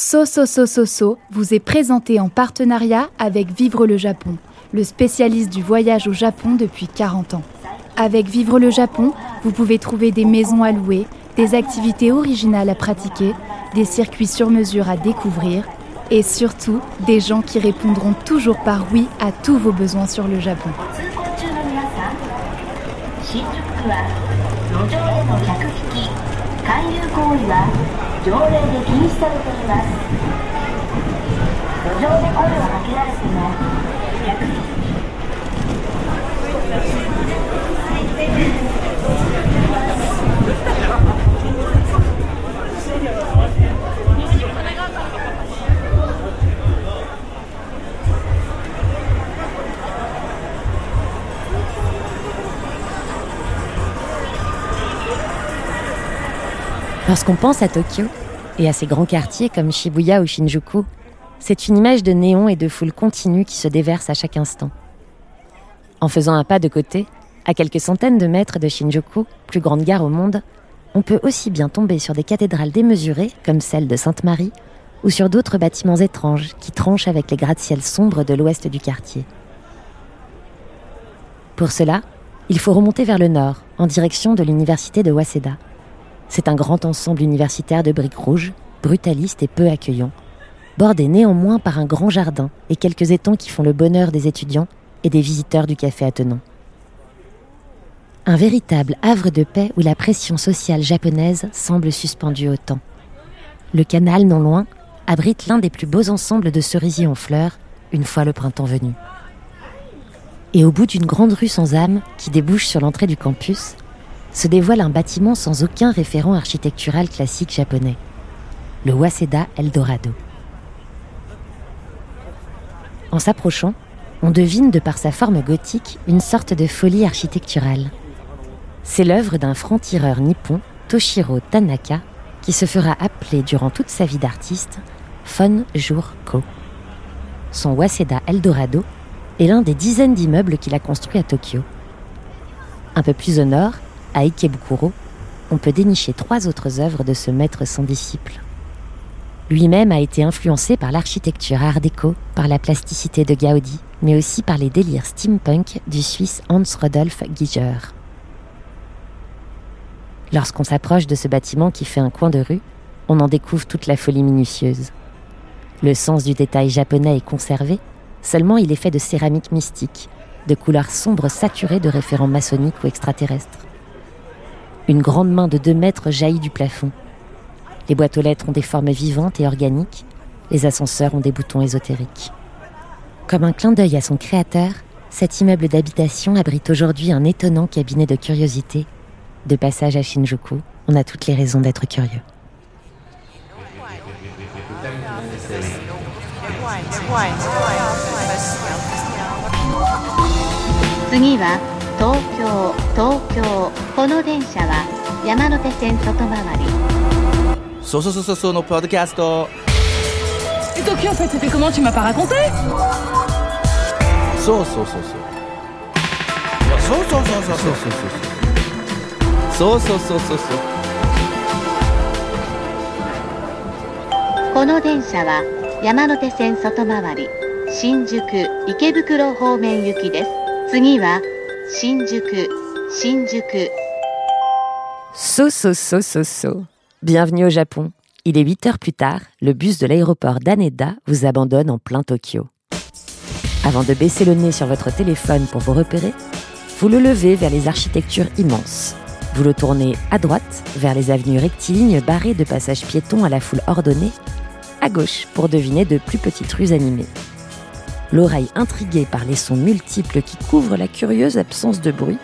So So So So So vous est présenté en partenariat avec Vivre le Japon, le spécialiste du voyage au Japon depuis 40 ans. Avec Vivre le Japon, vous pouvez trouver des maisons à louer, des activités originales à pratiquer, des circuits sur mesure à découvrir et surtout des gens qui répondront toujours par oui à tous vos besoins sur le Japon. 条例で禁止されています。路上で声をかけられても。逆に Lorsqu'on pense à Tokyo et à ses grands quartiers comme Shibuya ou Shinjuku, c'est une image de néon et de foule continue qui se déverse à chaque instant. En faisant un pas de côté, à quelques centaines de mètres de Shinjuku, plus grande gare au monde, on peut aussi bien tomber sur des cathédrales démesurées, comme celle de Sainte-Marie, ou sur d'autres bâtiments étranges qui tranchent avec les gratte-ciels sombres de l'ouest du quartier. Pour cela, il faut remonter vers le nord, en direction de l'université de Waseda. C'est un grand ensemble universitaire de briques rouges, brutaliste et peu accueillant, bordé néanmoins par un grand jardin et quelques étangs qui font le bonheur des étudiants et des visiteurs du café attenant. Un véritable havre de paix où la pression sociale japonaise semble suspendue au temps. Le canal, non loin, abrite l'un des plus beaux ensembles de cerisiers en fleurs, une fois le printemps venu. Et au bout d'une grande rue sans âme qui débouche sur l'entrée du campus, se dévoile un bâtiment sans aucun référent architectural classique japonais, le Waseda Eldorado. En s'approchant, on devine de par sa forme gothique une sorte de folie architecturale. C'est l'œuvre d'un franc-tireur nippon, Toshiro Tanaka, qui se fera appeler durant toute sa vie d'artiste Fon Jur Ko. Son Waseda Eldorado est l'un des dizaines d'immeubles qu'il a construits à Tokyo. Un peu plus au nord, à Ikebukuro, on peut dénicher trois autres œuvres de ce maître sans disciple. Lui-même a été influencé par l'architecture art déco, par la plasticité de Gaudi, mais aussi par les délires steampunk du Suisse Hans Rodolphe Giger. Lorsqu'on s'approche de ce bâtiment qui fait un coin de rue, on en découvre toute la folie minutieuse. Le sens du détail japonais est conservé, seulement il est fait de céramique mystique, de couleurs sombres saturées de référents maçonniques ou extraterrestres. Une grande main de deux mètres jaillit du plafond. Les boîtes aux lettres ont des formes vivantes et organiques. Les ascenseurs ont des boutons ésotériques. Comme un clin d'œil à son créateur, cet immeuble d'habitation abrite aujourd'hui un étonnant cabinet de curiosité. De passage à Shinjuku, on a toutes les raisons d'être curieux. 東京東京。この電車は山手線外回り。そうそうそうそうそのポッドキャスト。そうそうそう。そうそうそうそうそう。この電車は山手線外回り新宿池袋方面行きです。次は Shinjuku, Shinjuku. So, so, so, so, so. Bienvenue au Japon. Il est 8 heures plus tard, le bus de l'aéroport d'Aneda vous abandonne en plein Tokyo. Avant de baisser le nez sur votre téléphone pour vous repérer, vous le levez vers les architectures immenses. Vous le tournez à droite, vers les avenues rectilignes barrées de passages piétons à la foule ordonnée, à gauche pour deviner de plus petites rues animées. L'oreille intriguée par les sons multiples qui couvrent la curieuse absence de bruit,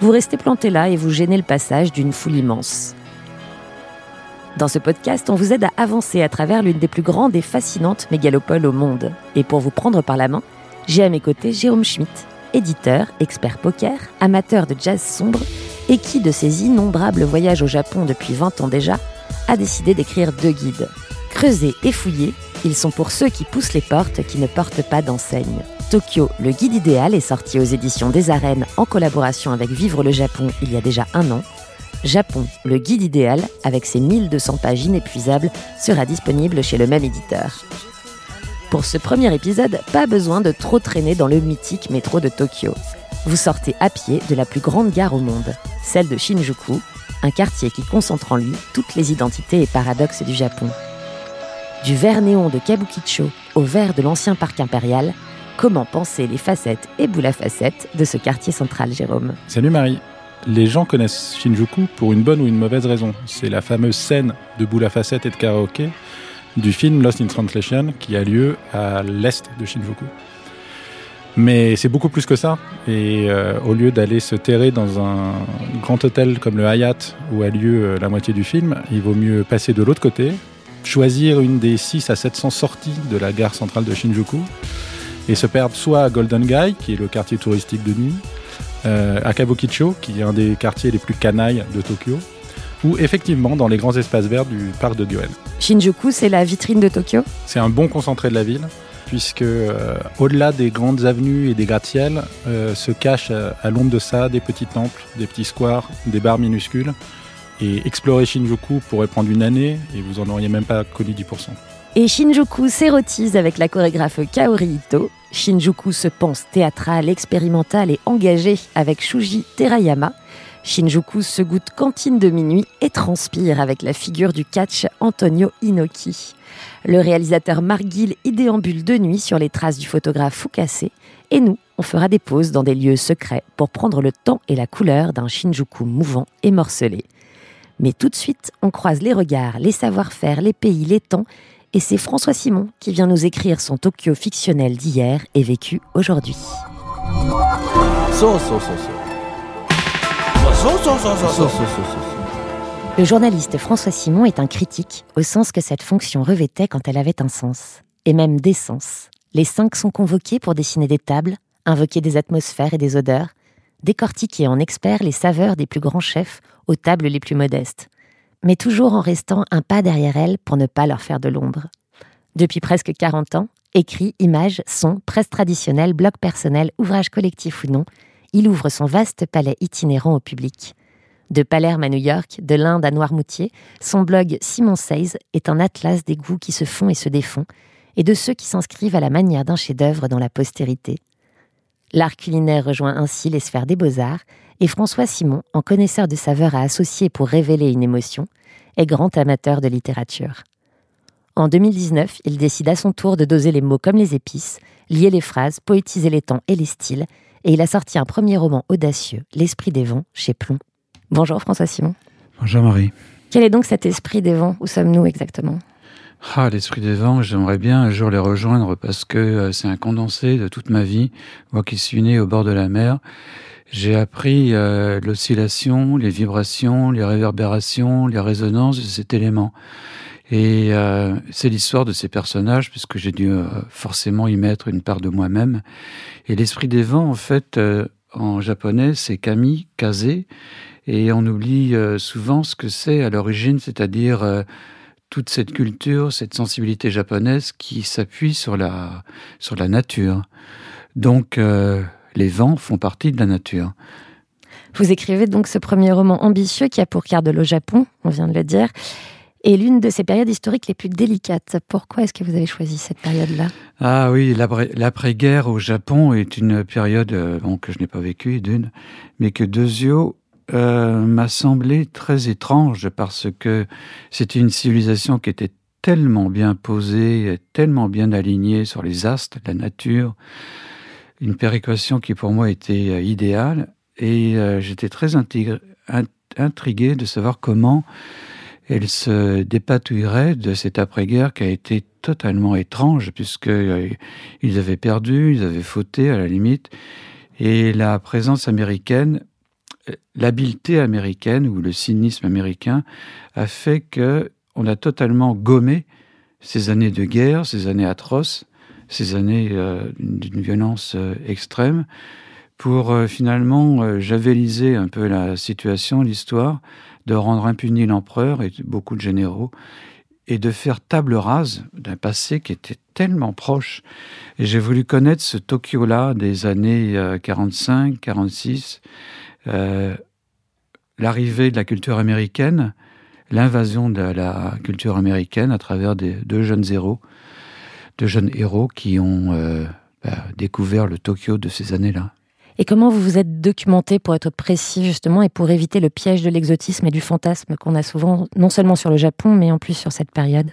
vous restez planté là et vous gênez le passage d'une foule immense. Dans ce podcast, on vous aide à avancer à travers l'une des plus grandes et fascinantes mégalopoles au monde. Et pour vous prendre par la main, j'ai à mes côtés Jérôme Schmitt, éditeur, expert poker, amateur de jazz sombre et qui, de ses innombrables voyages au Japon depuis 20 ans déjà, a décidé d'écrire deux guides. Creusés et fouillés, ils sont pour ceux qui poussent les portes qui ne portent pas d'enseigne. Tokyo, le guide idéal, est sorti aux éditions des Arènes en collaboration avec Vivre le Japon il y a déjà un an. Japon, le guide idéal, avec ses 1200 pages inépuisables, sera disponible chez le même éditeur. Pour ce premier épisode, pas besoin de trop traîner dans le mythique métro de Tokyo. Vous sortez à pied de la plus grande gare au monde, celle de Shinjuku, un quartier qui concentre en lui toutes les identités et paradoxes du Japon. Du vert néon de Kabukicho au vert de l'ancien parc impérial, comment penser les facettes et boules à facettes de ce quartier central, Jérôme Salut Marie. Les gens connaissent Shinjuku pour une bonne ou une mauvaise raison. C'est la fameuse scène de boule à facettes et de karaoké du film Lost in Translation qui a lieu à l'est de Shinjuku. Mais c'est beaucoup plus que ça. Et euh, au lieu d'aller se terrer dans un grand hôtel comme le Hyatt où a lieu euh, la moitié du film, il vaut mieux passer de l'autre côté, choisir une des 6 à 700 sorties de la gare centrale de Shinjuku et se perdre soit à Golden Gai, qui est le quartier touristique de nuit, euh, à Kabukicho, qui est un des quartiers les plus canailles de Tokyo, ou effectivement dans les grands espaces verts du parc de Gyoen. Shinjuku, c'est la vitrine de Tokyo? C'est un bon concentré de la ville, puisque euh, au-delà des grandes avenues et des gratte-ciels, euh, se cachent à, à l'ombre de ça des petits temples, des petits squares, des bars minuscules. Et explorer Shinjuku pourrait prendre une année et vous en auriez même pas connu 10%. Et Shinjuku s'érotise avec la chorégraphe Kaori Ito. Shinjuku se pense théâtral, expérimental et engagé avec Shuji Terayama. Shinjuku se goûte cantine de minuit et transpire avec la figure du catch Antonio Inoki. Le réalisateur y déambule de nuit sur les traces du photographe Fukase. Et nous, on fera des pauses dans des lieux secrets pour prendre le temps et la couleur d'un Shinjuku mouvant et morcelé. Mais tout de suite, on croise les regards, les savoir-faire, les pays, les temps, et c'est François Simon qui vient nous écrire son Tokyo fictionnel d'hier et vécu aujourd'hui. Le journaliste François Simon est un critique au sens que cette fonction revêtait quand elle avait un sens, et même des sens. Les cinq sont convoqués pour dessiner des tables, invoquer des atmosphères et des odeurs, décortiquer en experts les saveurs des plus grands chefs aux tables les plus modestes mais toujours en restant un pas derrière elles pour ne pas leur faire de l'ombre. Depuis presque 40 ans, écrits, images, sons, presse traditionnelle, blog personnel, ouvrage collectif ou non, il ouvre son vaste palais itinérant au public. De Palerme à New York, de l'Inde à Noirmoutier, son blog Simon Says est un atlas des goûts qui se font et se défont, et de ceux qui s'inscrivent à la manière d'un chef-d'œuvre dans la postérité. L'art culinaire rejoint ainsi les sphères des beaux-arts, et François Simon, en connaisseur de saveurs à associer pour révéler une émotion, est grand amateur de littérature. En 2019, il décide à son tour de doser les mots comme les épices, lier les phrases, poétiser les temps et les styles, et il a sorti un premier roman audacieux, L'Esprit des vents, chez Plomb. Bonjour François Simon. Bonjour Marie. Quel est donc cet esprit des vents? Où sommes-nous exactement? Ah, l'esprit des vents, j'aimerais bien un jour les rejoindre parce que euh, c'est un condensé de toute ma vie, moi qui suis né au bord de la mer. J'ai appris euh, l'oscillation, les vibrations, les réverbérations, les résonances de cet élément. Et euh, c'est l'histoire de ces personnages, puisque j'ai dû euh, forcément y mettre une part de moi-même. Et l'esprit des vents, en fait, en japonais, c'est kami, kaze, et on oublie souvent ce que c'est à l'origine, c'est-à-dire toute cette culture, cette sensibilité japonaise qui s'appuie sur la, sur la nature. Donc, les vents font partie de la nature. Vous écrivez donc ce premier roman ambitieux qui a pour quart de l'eau Japon, on vient de le dire, et l'une de ces périodes historiques les plus délicates. Pourquoi est-ce que vous avez choisi cette période-là? Ah oui, l'après- l'après-guerre au Japon est une période euh, bon, que je n'ai pas vécue d'une, mais que Dezio euh, m'a semblé très étrange parce que c'était une civilisation qui était tellement bien posée, tellement bien alignée sur les astres, la nature, une péréquation qui pour moi était euh, idéale. Et euh, j'étais très intrigué de savoir comment elle se dépatouillerait de cette après-guerre qui a été totalement étrange, puisque euh, ils avaient perdu, ils avaient fauté à la limite, et la présence américaine, l'habileté américaine ou le cynisme américain a fait que on a totalement gommé ces années de guerre, ces années atroces, ces années euh, d'une violence euh, extrême, pour euh, finalement javeliser un peu la situation, l'histoire, de rendre impuni l'empereur et beaucoup de généraux, et de faire table rase d'un passé qui était tellement proche. Et j'ai voulu connaître ce Tokyo-là des années euh, 45, 46, euh, l'arrivée de la culture américaine, l'invasion de la culture américaine à travers des, deux jeunes héros, deux jeunes héros qui ont euh, bah, découvert le Tokyo de ces années-là. Et comment vous vous êtes documenté pour être précis justement et pour éviter le piège de l'exotisme et du fantasme qu'on a souvent, non seulement sur le Japon, mais en plus sur cette période?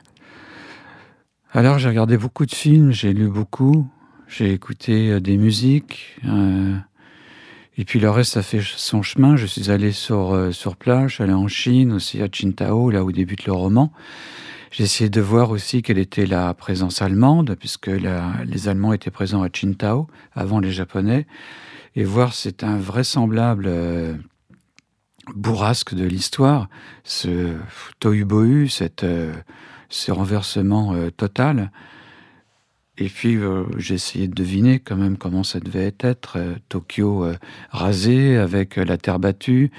Alors j'ai regardé beaucoup de films, j'ai lu beaucoup, j'ai écouté euh, des musiques, euh, et puis le reste, ça fait son chemin. Je suis allé sur, euh, sur je suis allé en Chine, aussi à Qingdao, là où débute le roman. J'ai essayé de voir aussi quelle était la présence allemande, puisque les Allemands étaient présents à Qingdao avant les Japonais et voir cet invraisemblable euh, bourrasque de l'histoire, ce tohu-bohu, euh, ce renversement euh, total. Et puis j'ai essayé de deviner quand même comment ça devait être. Tokyo rasé avec la terre battue,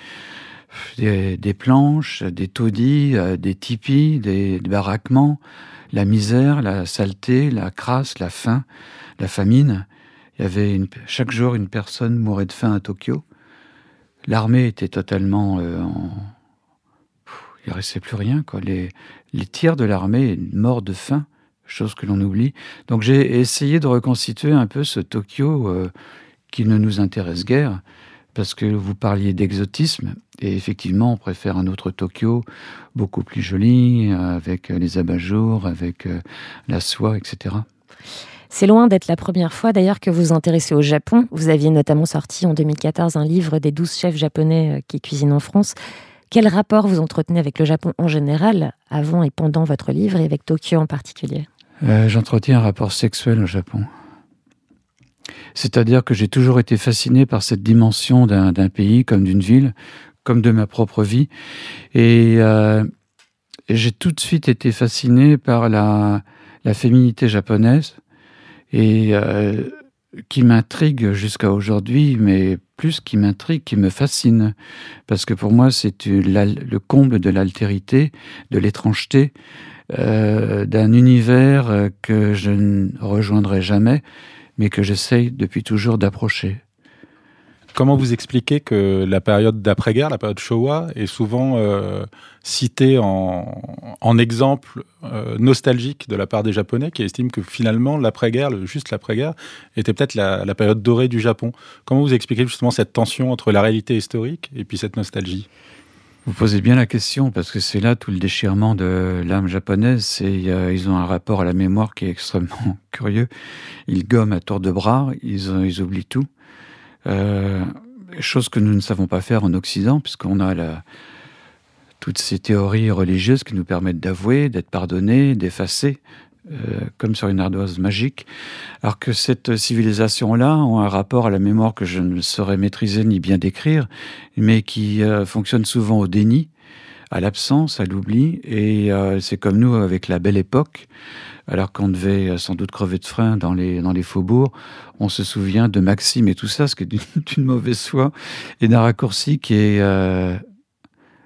des, planches, des taudis, des tipis, des, baraquements, la misère, la saleté, la crasse, la faim, la famine. Il y avait chaque jour une personne mourait de faim à Tokyo. L'armée était totalement euh, en... Il restait plus rien. Quoi. Les, les tiers de l'armée morts de faim, chose que l'on oublie. Donc j'ai essayé de reconstituer un peu ce Tokyo euh, qui ne nous intéresse guère, parce que vous parliez d'exotisme, et effectivement on préfère un autre Tokyo, beaucoup plus joli, avec les abat-jours, avec euh, la soie, etc. C'est loin d'être la première fois d'ailleurs que vous vous intéressez au Japon. Vous aviez notamment sorti en 2014 un livre des 12 chefs japonais euh, qui cuisinent en France. Quel rapport vous entretenez avec le Japon en général, avant et pendant votre livre, et avec Tokyo en particulier? Euh, J'entretiens un rapport sexuel au Japon. C'est-à-dire que j'ai toujours été fasciné par cette dimension d'un pays, comme d'une ville, comme de ma propre vie. Et, euh, j'ai tout de suite été fasciné par la, féminité japonaise, et euh, qui m'intrigue jusqu'à aujourd'hui, mais plus qui m'intrigue, qui me fascine, parce que pour moi c'est le comble de l'altérité, de l'étrangeté, euh, d'un univers que je ne rejoindrai jamais, mais que j'essaye depuis toujours d'approcher. Comment vous expliquez que la période d'après-guerre, la période Showa, est souvent euh, citée en, exemple euh, nostalgique de la part des Japonais qui estiment que finalement l'après-guerre, juste l'après-guerre, était peut-être la, période dorée du Japon? Comment vous expliquez justement cette tension entre la réalité historique et puis cette nostalgie? Vous posez bien la question parce que c'est là tout le déchirement de l'âme japonaise. C'est ils ont un rapport à la mémoire qui est extrêmement curieux. Ils gomment à tour de bras, ils, ils oublient tout. Euh, chose que nous ne savons pas faire en Occident, puisqu'on a toutes ces théories religieuses qui nous permettent d'avouer, d'être pardonné, d'effacer, euh, comme sur une ardoise magique, alors que cette civilisation-là a un rapport à la mémoire que je ne saurais maîtriser ni bien décrire, mais qui euh, fonctionne souvent au déni, à l'absence, à l'oubli, et c'est comme nous avec la belle époque, alors qu'on devait euh, sans doute crever de frein dans les, dans les faubourgs, on se souvient de Maxime et tout ça, ce qui est d'une mauvaise foi, et d'un raccourci qui est, euh,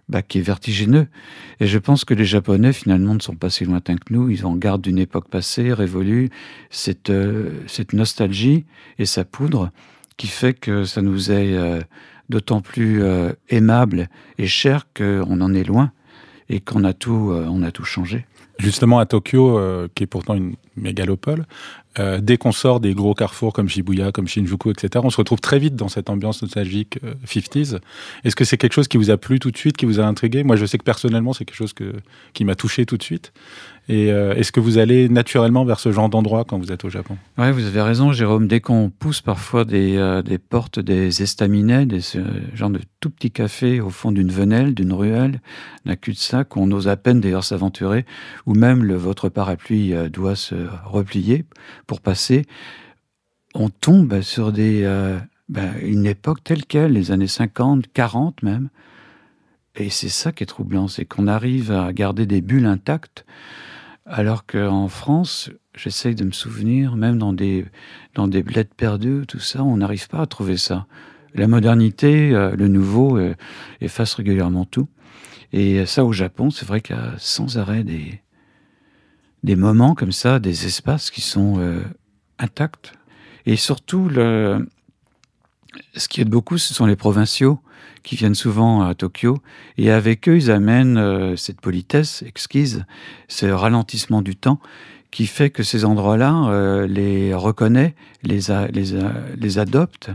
bah, qui est vertigineux. Et je pense que les Japonais, finalement, ne sont pas si lointains que nous. Ils en gardent d'une époque passée, révolue, cette, euh, cette nostalgie et sa poudre qui fait que ça nous est d'autant plus aimable et cher qu'on en est loin et qu'on a a tout changé. Justement, à Tokyo, euh, qui est pourtant une mégalopole, euh, dès qu'on sort des gros carrefours comme Shibuya, comme Shinjuku, etc., on se retrouve très vite dans cette ambiance nostalgique 50s. Euh, Est-ce que c'est quelque chose qui vous a plu tout de suite, qui vous a intrigué? Moi, je sais que personnellement, c'est quelque chose que, qui m'a touché tout de suite. Et euh, est-ce que vous allez naturellement vers ce genre d'endroit quand vous êtes au Japon? Oui, vous avez raison, Jérôme. Dès qu'on pousse parfois des, euh, des portes des estaminets, des ce genre de tout petits cafés au fond d'une venelle, d'une ruelle, d'un cul-de-sac, on ose à peine d'ailleurs s'aventurer, ou même le, votre parapluie euh, doit se replier pour passer, on tombe sur des, ben, une époque telle qu'elle, les années 50, 40 même. Et c'est ça qui est troublant, c'est qu'on arrive à garder des bulles intactes alors qu'en France, j'essaye de me souvenir, même dans des, dans des bleds perdus, tout ça, on n'arrive pas à trouver ça. La modernité, euh, le nouveau, euh, efface régulièrement tout. Et ça, au Japon, c'est vrai qu'il y a sans arrêt des, des moments comme ça, des espaces qui sont euh, intacts. Et surtout, le, ce qui aide beaucoup, ce sont les provinciaux qui viennent souvent à Tokyo. Et avec eux, ils amènent euh, cette politesse exquise, ce ralentissement du temps qui fait que ces endroits-là euh, les reconnaît, les, les adopte.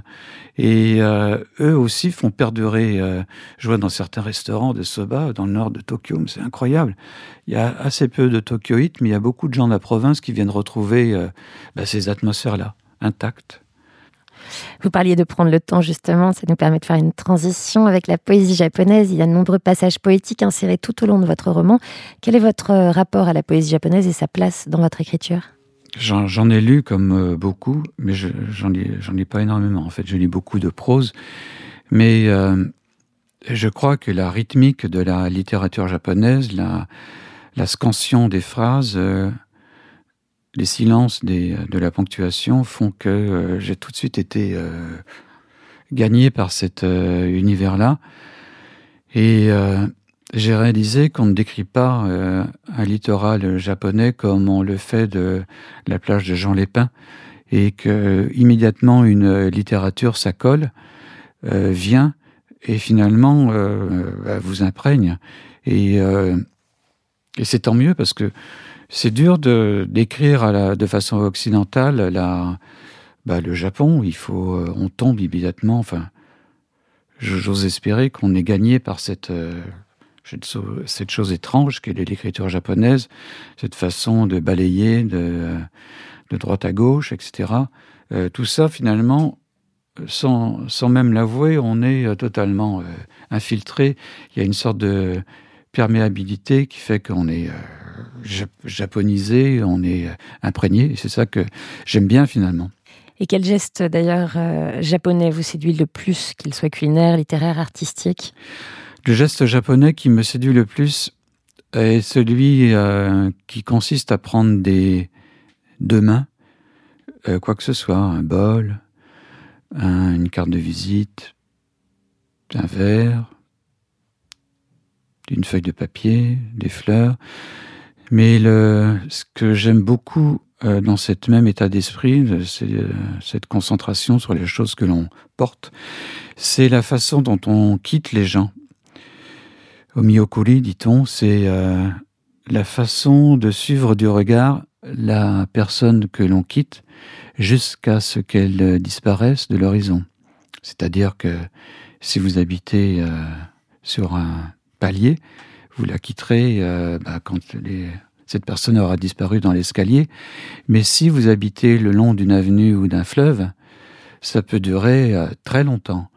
Et euh, eux aussi font perdurer. je vois dans certains restaurants de soba dans le nord de Tokyo, c'est incroyable. Il y a assez peu de Tokyoïtes, mais il y a beaucoup de gens de la province qui viennent retrouver bah, ces atmosphères-là intactes. Vous parliez de prendre le temps, justement, ça nous permet de faire une transition avec la poésie japonaise. Il y a de nombreux passages poétiques insérés tout au long de votre roman. Quel est votre euh, rapport à la poésie japonaise et sa place dans votre écriture? J'en ai lu comme euh, beaucoup, mais j'en lis, lis pas énormément. En fait, je lis beaucoup de prose, mais euh, je crois que la rythmique de la littérature japonaise, la scansion des phrases, les silences des, de la ponctuation font que euh, j'ai tout de suite été euh, gagné par cet euh, univers-là. Et j'ai réalisé qu'on ne décrit pas un littoral japonais comme on le fait de la plage de Jean Lépin, et que immédiatement une littérature s'accole, vient et finalement vous imprègne. Et, et c'est tant mieux parce que c'est dur de d'écrire de façon occidentale bah, le Japon. Il faut, euh, on tombe immédiatement. Enfin, j'ose espérer qu'on est gagné par cette euh, cette chose étrange qu'est l'écriture japonaise, cette façon de balayer de, de droite à gauche, etc. Euh, tout ça, finalement, sans, sans même l'avouer, on est totalement infiltré. Il y a une sorte de perméabilité qui fait qu'on est japonisé, on est imprégné. C'est ça que j'aime bien finalement. Et quel geste d'ailleurs euh, japonais vous séduit le plus, qu'il soit culinaire, littéraire, artistique? Le geste japonais qui me séduit le plus est celui euh, qui consiste à prendre des deux mains, euh, quoi que ce soit, un bol, une carte de visite, un verre, une feuille de papier, des fleurs, mais ce que j'aime beaucoup euh, dans cet même état d'esprit, c'est euh, cette concentration sur les choses que l'on porte, c'est la façon dont on quitte les gens. Au Miyokuri, dit-on, c'est euh, la façon de suivre du regard la personne que l'on quitte jusqu'à ce qu'elle disparaisse de l'horizon. C'est-à-dire que si vous habitez sur un palier, vous la quitterez euh, bah, quand cette personne aura disparu dans l'escalier. Mais si vous habitez le long d'une avenue ou d'un fleuve, ça peut durer euh, très longtemps.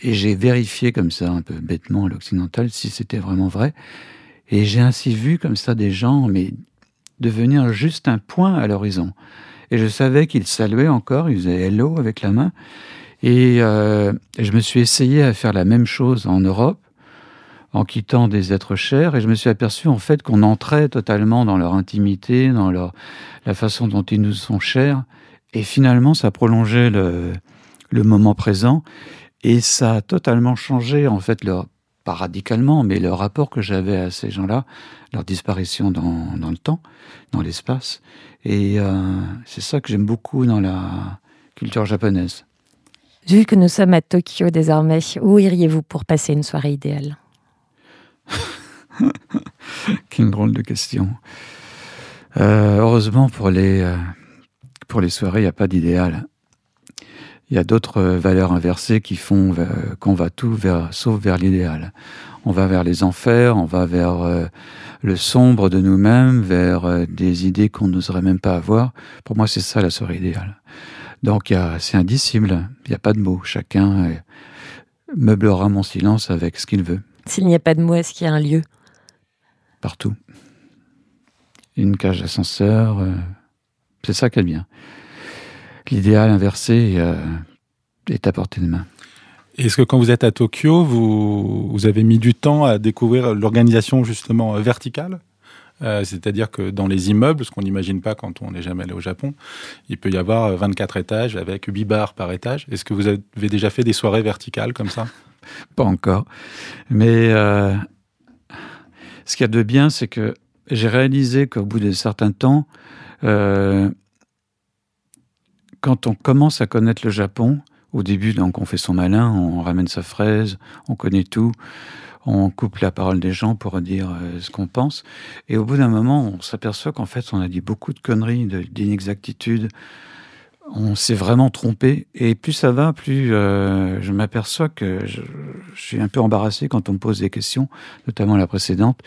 Et j'ai vérifié comme ça, un peu bêtement à l'occidental, si c'était vraiment vrai. Et j'ai ainsi vu comme ça des gens, mais devenir juste un point à l'horizon. Et je savais qu'ils saluaient encore, ils faisaient hello avec la main. Et euh, je me suis essayé à faire la même chose en Europe en quittant des êtres chers, et je me suis aperçu en fait qu'on entrait totalement dans leur intimité, dans leur, la façon dont ils nous sont chers, et finalement ça prolongeait le, moment présent, et ça a totalement changé en fait leur, pas radicalement, mais le rapport que j'avais à ces gens-là, leur disparition dans, dans, le temps, dans l'espace, et euh, c'est ça que j'aime beaucoup dans la culture japonaise. Vu que nous sommes à Tokyo désormais, où iriez-vous pour passer une soirée idéale? Quelle drôle de question. Euh, heureusement, pour les, euh, pour les soirées, il n'y a pas d'idéal. Il y a d'autres valeurs inversées qui font qu'on va tout sauf vers l'idéal. On va vers les enfers, on va vers euh, le sombre de nous-mêmes, vers des idées qu'on n'oserait même pas avoir. Pour moi, c'est ça la soirée idéale. Donc, c'est indicible. Il n'y a pas de mots. Chacun meublera mon silence avec ce qu'il veut. S'il n'y a pas de mots, est-ce qu'il y a un lieu? Partout. Une cage d'ascenseur, euh, c'est ça qui est bien. L'idéal inversé euh, est à portée de main. Est-ce que quand vous êtes à Tokyo, vous, vous avez mis du temps à découvrir l'organisation justement euh, verticale? C'est-à-dire que dans les immeubles, ce qu'on n'imagine pas quand on n'est jamais allé au Japon, il peut y avoir 24 étages avec 8 bars par étage. Est-ce que vous avez déjà fait des soirées verticales comme ça? Pas encore. Mais ce qu'il y a de bien, c'est que j'ai réalisé qu'au bout de certains temps, euh, quand on commence à connaître le Japon, Au début, donc, on fait son malin, on ramène sa fraise, on connaît tout, on coupe la parole des gens pour dire euh, ce qu'on pense. Et au bout d'un moment, on s'aperçoit qu'en fait, on a dit beaucoup de conneries, d'inexactitudes. On s'est vraiment trompé. Et plus ça va, plus euh, je m'aperçois que je, suis un peu embarrassé quand on me pose des questions, notamment la précédente.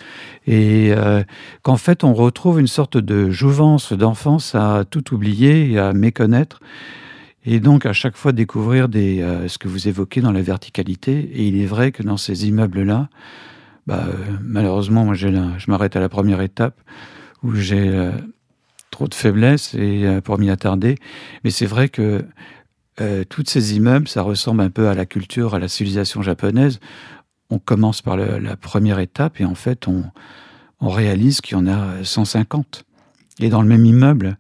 Et euh, qu'en fait, on retrouve une sorte de jouvence d'enfance à tout oublier et à méconnaître. Et donc, à chaque fois, découvrir euh, ce que vous évoquez dans la verticalité. Et il est vrai que dans ces immeubles-là, bah, malheureusement, moi, je m'arrête à la première étape où j'ai trop de faiblesse et pour m'y attarder. Mais c'est vrai que toutes ces immeubles, ça ressemble un peu à la culture, à la civilisation japonaise. On commence par la première étape et en fait, on, réalise qu'il y en a 150. Et dans le même immeuble,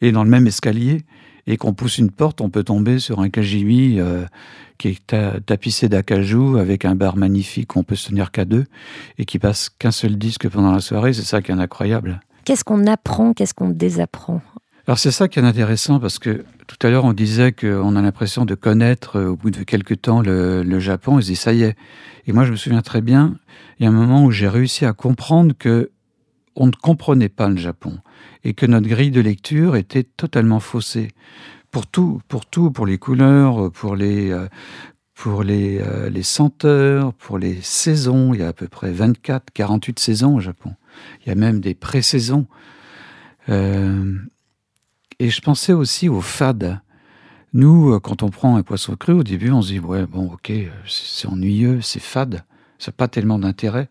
et dans le même escalier, et qu'on pousse une porte, on peut tomber sur un KGV euh, qui est tapissé d'acajou avec un bar magnifique où on peut se tenir qu'à deux et qui passe qu'un seul disque pendant la soirée. C'est ça qui est incroyable. Qu'est-ce qu'on apprend, qu'est-ce qu'on désapprend? Alors c'est ça qui est intéressant parce que tout à l'heure on disait qu'on a l'impression de connaître euh, au bout de quelques temps le, Japon. Et se ça y est. Et moi je me souviens très bien, il y a un moment où j'ai réussi à comprendre que on ne comprenait pas le Japon et que notre grille de lecture était totalement faussée. Pour tout, pour tout, pour les couleurs, pour les, euh, pour les, euh, les senteurs, pour les saisons. Il y a à peu près 24, 48 saisons au Japon. Il y a même des pré-saisons. Euh, et je pensais aussi au fade. Nous, quand on prend un poisson cru, au début, on se dit, ouais, bon, ok, c'est ennuyeux, c'est fade, ça n'a pas tellement d'intérêt.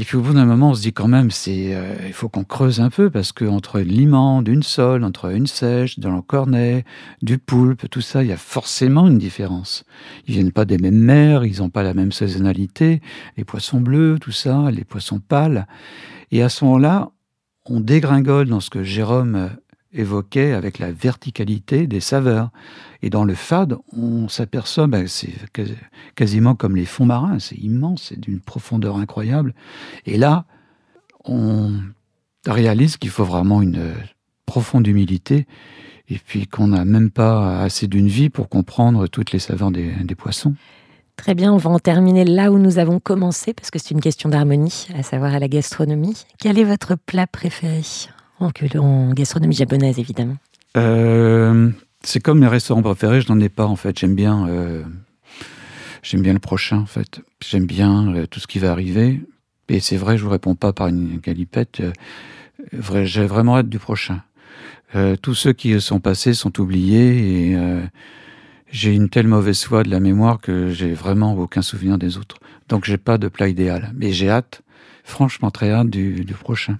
Et puis au bout d'un moment, on se dit quand même, c'est, euh, il faut qu'on creuse un peu parce que entre l'imande, une sole, entre une sèche, de l'encornet, du poulpe, tout ça, il y a forcément une différence. Ils viennent pas des mêmes mers, ils n'ont pas la même saisonnalité, les poissons bleus, tout ça, les poissons pâles. Et à ce moment-là, on dégringole dans ce que Jérôme évoquait avec la verticalité des saveurs. Et dans le fade, on s'aperçoit, ben, c'est quasiment comme les fonds marins, c'est immense, c'est d'une profondeur incroyable. Et là, on réalise qu'il faut vraiment une profonde humilité et puis qu'on n'a même pas assez d'une vie pour comprendre toutes les saveurs des, des poissons. Très bien, on va en terminer là où nous avons commencé, parce que c'est une question d'harmonie, à savoir à la gastronomie. Quel est votre plat préféré? En, gastronomie japonaise, évidemment euh, C'est comme mes restaurants préférés, je n'en ai pas en fait. J'aime bien, euh, j'aime bien le prochain en fait. J'aime bien euh, tout ce qui va arriver. Et c'est vrai, je vous réponds pas par une galipette. Vrai, J'ai vraiment hâte du prochain. tous ceux qui sont passés sont oubliés et j'ai une telle mauvaise foi de la mémoire que j'ai vraiment aucun souvenir des autres. Donc j'ai pas de plat idéal, mais j'ai hâte, franchement très hâte du prochain.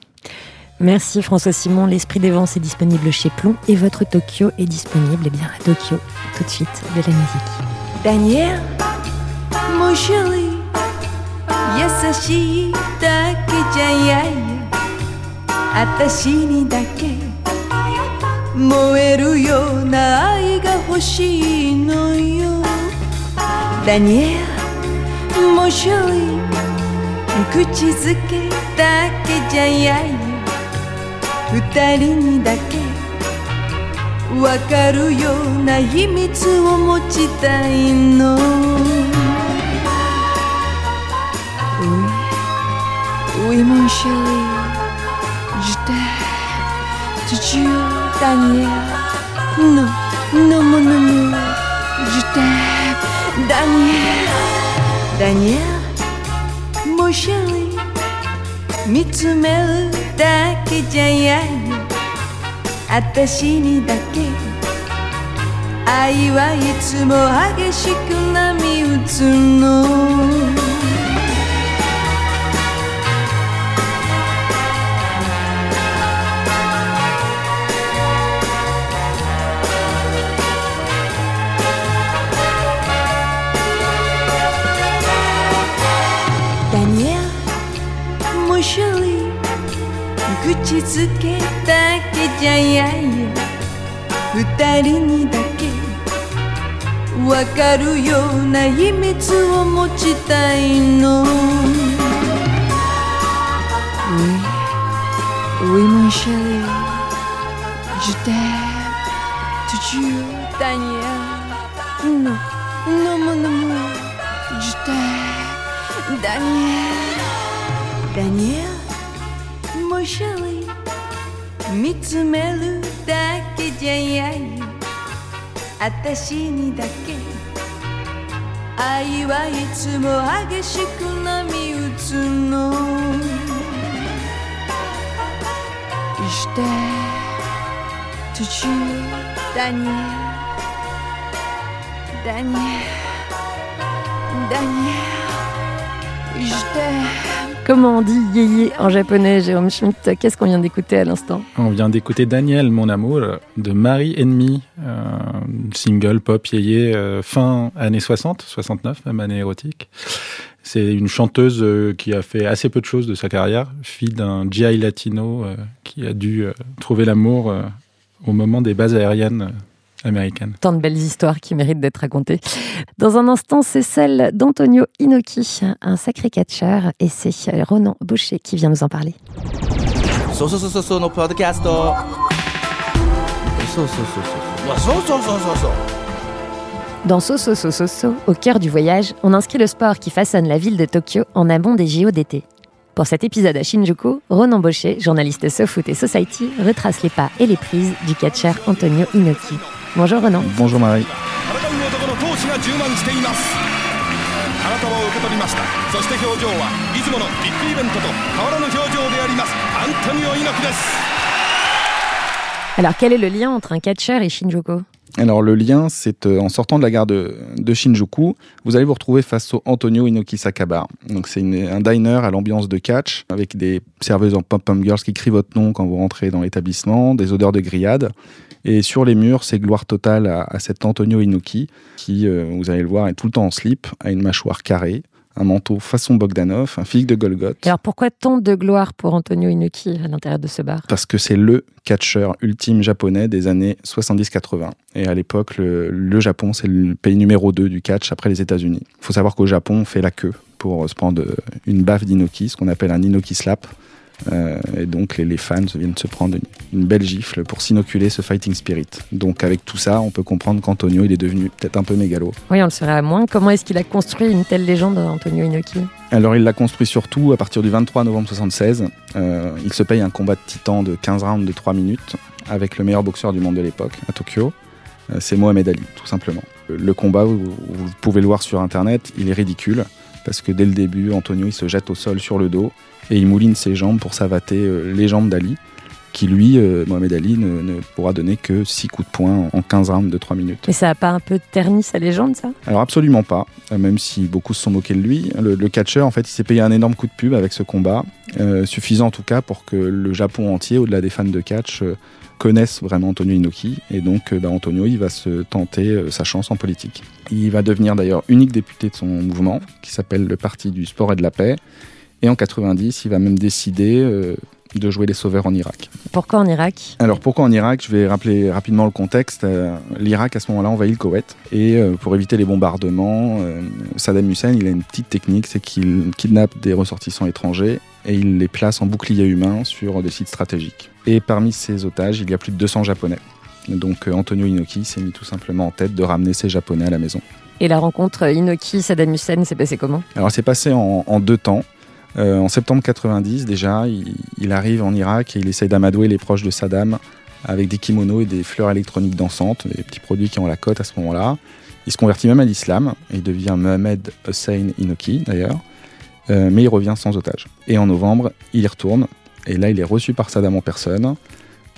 Merci François Simon. L'Esprit des Vents, c'est disponible chez Plomb et votre Tokyo est disponible eh bien, à Tokyo. Tout de suite, de la musique. Daniel Moshiri Yasashi Takejayai Atashi ni dake Moeru yo na ai ga hoshii no yo Daniel Moshiri Kuchizuke Takejayai 二人にだけ。わかるような秘密を持ちたいの。おい。おいモンシェリージュ自体途中ダニエル。ののものも。自体ダニエル。ダニエル。モンシェリー見つめるだけじゃやや私にだけ。愛はいつも激しく波打つの。口づけだけじゃやや二人にだけわかるような秘密を持ちたいの Oui, oui mon chéri Je t'aime toujours Daniel Non, non mon amour, je t'aime. Daniel, Daniel, 見つめるだけじゃやい私にだけ愛はいつも激しく波打つのして途中ダニエルダニエル Comment on dit yéyé en japonais, Jérôme Schmitt Qu'est-ce qu'on vient d'écouter à l'instant On vient d'écouter Daniel, mon amour, de Marie Ennemie, euh, single pop yéyé euh, fin années 60, 69, même année érotique. C'est une chanteuse euh, qui a fait assez peu de choses de sa carrière, fille d'un GI latino euh, qui a dû trouver l'amour au moment des bases aériennes Tant de belles histoires qui méritent d'être racontées. Dans un instant, c'est celle d'Antonio Inoki, un sacré catcheur, et c'est Ronan Boucher qui vient nous en parler. Dans So So So So So, au cœur du voyage, on inscrit le sport qui façonne la ville de Tokyo en amont des JO d'été. Pour cet épisode à Shinjuku, Ronan Bochet, journaliste SoFoot et Society, retrace les pas et les prises du catcheur Antonio Inoki. Bonjour Ronan. Bonjour Marie. 戦う男の闘志が充満していますあなたは受け取りましたそして表情はいつものビッグイベントと変わらぬ表情でありますアントニオ猪木です Alors quel est le lien entre un catcheur et Shinjuku Alors le lien, c'est euh, en sortant de la gare de, de Shinjuku, vous allez vous retrouver face au Antonio Inoki Sakabar. Donc c'est une- un diner à l'ambiance de catch avec des serveuses en pom-pom girls qui crient votre nom quand vous rentrez dans l'établissement, des odeurs de grillade. Et sur les murs, c'est gloire totale à, à cet Antonio Inoki qui, euh, vous allez le voir, est tout le temps en slip, a une mâchoire carrée, un manteau façon Bogdanov, un fig de Golgoth. Alors pourquoi tant de gloire pour Antonio Inoki à l'intérieur de ce bar? Parce que c'est le catcheur ultime japonais des années 70-80. Et à l'époque, le, le Japon, c'est le pays numéro 2 du catch après les États-Unis. Il faut savoir qu'au Japon, on fait la queue pour se prendre une baffe d'Inoki, ce qu'on appelle un Inoki slap. Euh, et donc les, les fans viennent se prendre une, une belle gifle pour s'inoculer ce fighting spirit. Donc avec tout ça, on peut comprendre qu'Antonio, il est devenu peut-être un peu mégalo. Oui, on le saurait à moins. Comment est-ce qu'il a construit une telle légende, Antonio Inoki? Alors il l'a construit surtout à partir du 23 novembre 76. Euh, il se paye un combat de titan de 15 rounds de 3 minutes avec le meilleur boxeur du monde de l'époque à Tokyo. Euh, c'est Mohamed Ali, tout simplement. Le combat, vous, vous pouvez le voir sur internet, il est ridicule parce que dès le début, Antonio il se jette au sol sur le dos et il mouline ses jambes pour savater euh, les jambes d'Ali, qui lui, euh, Mohamed Ali, ne, ne pourra donner que 6 coups de poing en 15 rounds de 3 minutes. Mais ça a pas un peu terni sa légende, ça? Alors absolument pas, euh, même si beaucoup se sont moqués de lui. Le, le catcheur, en fait, il s'est payé un énorme coup de pub avec ce combat, euh, suffisant en tout cas pour que le Japon entier, au-delà des fans de catch, euh, connaissent vraiment Antonio Inoki. Et donc, bah, Antonio, il va se tenter euh, sa chance en politique. Il va devenir d'ailleurs unique député de son mouvement, qui s'appelle le Parti du Sport et de la Paix. Et en 90, il va même décider euh, de jouer les sauveurs en Irak. Pourquoi en Irak? Alors pourquoi en Irak? Je vais rappeler rapidement le contexte. Euh, L'Irak à ce moment-là envahit le Koweït et euh, pour éviter les bombardements, Saddam Hussein il a une petite technique, c'est qu'il kidnappe des ressortissants étrangers et il les place en bouclier humain sur des sites stratégiques. Et parmi ces otages, il y a plus de 200 Japonais. Donc Antonio Inoki s'est mis tout simplement en tête de ramener ces Japonais à la maison. Et la rencontre Inoki-Saddam Hussein s'est passée comment? Alors c'est passé en, en deux temps. Euh, en septembre 90 déjà, il, arrive en Irak et il essaye d'amadouer les proches de Saddam avec des kimonos et des fleurs électroniques dansantes, des petits produits qui ont la cote à ce moment-là. Il se convertit même à l'islam et devient Mohamed Hussein Inoki d'ailleurs, Euh, mais il revient sans otage. Et en novembre, il y retourne et là il est reçu par Saddam en personne.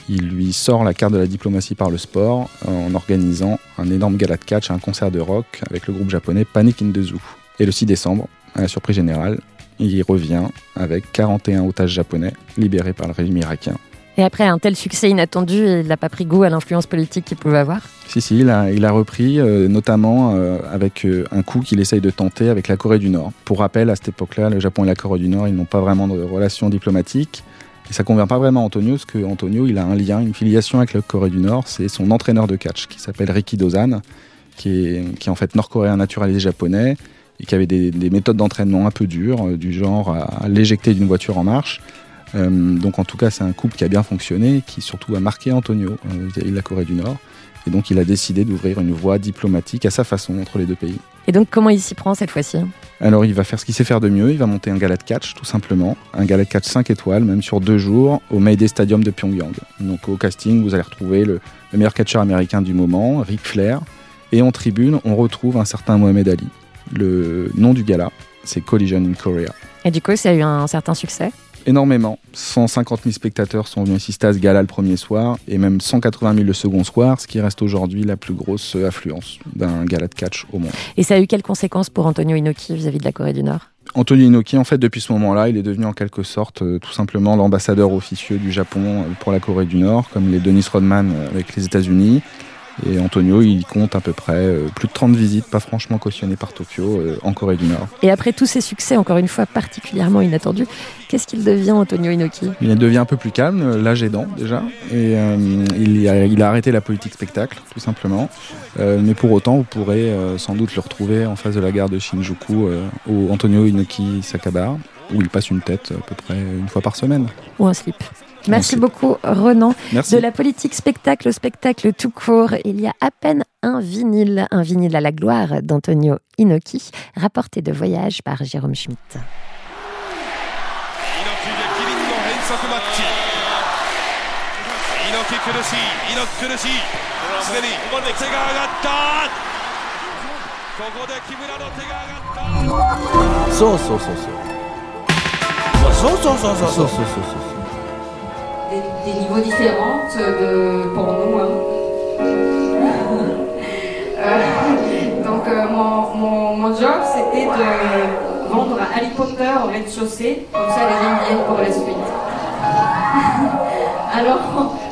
Il lui sort la carte de la diplomatie par le sport en organisant un énorme gala de catch, un concert de rock avec le groupe japonais Panic in the. Et le 6 décembre, à la surprise générale, il y revient avec 41 otages japonais libérés par le régime irakien. Et après un tel succès inattendu, il n'a pas pris goût à l'influence politique qu'il pouvait avoir? Si, si, il a, il a repris, euh, notamment euh, avec euh, un coup qu'il essaye de tenter avec la Corée du Nord. Pour rappel, à cette époque-là, le Japon et la Corée du Nord, ils n'ont pas vraiment de relations diplomatiques. Et ça convient pas vraiment à Antonio, parce que Antonio, il a un lien, une filiation avec la Corée du Nord. C'est son entraîneur de catch, qui s'appelle Riki Dozan, qui est, qui est en fait nord-coréen naturalisé japonais, et qui avait des, des méthodes d'entraînement un peu dures, euh, du genre à, à l'éjecter d'une voiture en marche. Euh, donc en tout cas, c'est un couple qui a bien fonctionné, qui surtout a marqué Antonio euh, vis-à-vis de la Corée du Nord. Et donc il a décidé d'ouvrir une voie diplomatique à sa façon entre les deux pays. Et donc comment il s'y prend cette fois-ci? Alors il va faire ce qu'il sait faire de mieux, il va monter un gala de catch tout simplement, un gala de catch 5 étoiles, même sur deux jours, au Mayday Stadium de Pyongyang. Donc au casting, vous allez retrouver le, le meilleur catcheur américain du moment, Ric Flair, et en tribune, on retrouve un certain Mohamed Ali. Le nom du gala, c'est Collision in Korea. Et du coup, ça a eu un certain succès Énormément. 150 000 spectateurs sont venus assister à ce gala le premier soir et même 180 000 le second soir, ce qui reste aujourd'hui la plus grosse affluence d'un gala de catch au monde. Et ça a eu quelles conséquences pour Antonio Inoki vis-à-vis de la Corée du Nord? Antonio Inoki, en fait, depuis ce moment-là, il est devenu en quelque sorte euh, tout simplement l'ambassadeur officieux du Japon euh, pour la Corée du Nord, comme les Dennis Rodman euh, avec les États-Unis. Et Antonio, il compte à peu près euh, plus de 30 visites, pas franchement cautionnées par Tokyo, euh, en Corée du Nord. Et après tous ces succès, encore une fois particulièrement inattendus, qu'est-ce qu'il devient Antonio Inoki? Il devient un peu plus calme, euh, l'âge aidant déjà, et euh, il, a, il, a, arrêté la politique spectacle, tout simplement. Mais pour autant, vous pourrez sans doute le retrouver en face de la gare de Shinjuku, au Antonio Inoki Sakabar, où il passe une tête à peu près une fois par semaine. Ou un slip. Merci, beaucoup, Renan. De la politique spectacle au spectacle tout court, il y a à peine un vinyle, un vinyle à la gloire d'Antonio Inoki, rapporté de voyage par Jérôme Schmitt des, niveaux différents de porno. Hein. Euh, donc euh, mon, mon, mon, job c'était de vendre Harry Potter au rez-de-chaussée, comme ça les gens viennent pour la suite. alors,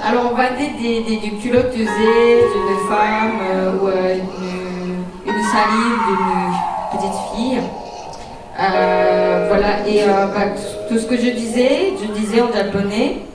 alors on vendait des, des, culottes usées d'une femme euh, ou une, une salive d'une petite fille. Euh, voilà, et bah, tout ce que je disais, je disais en japonais.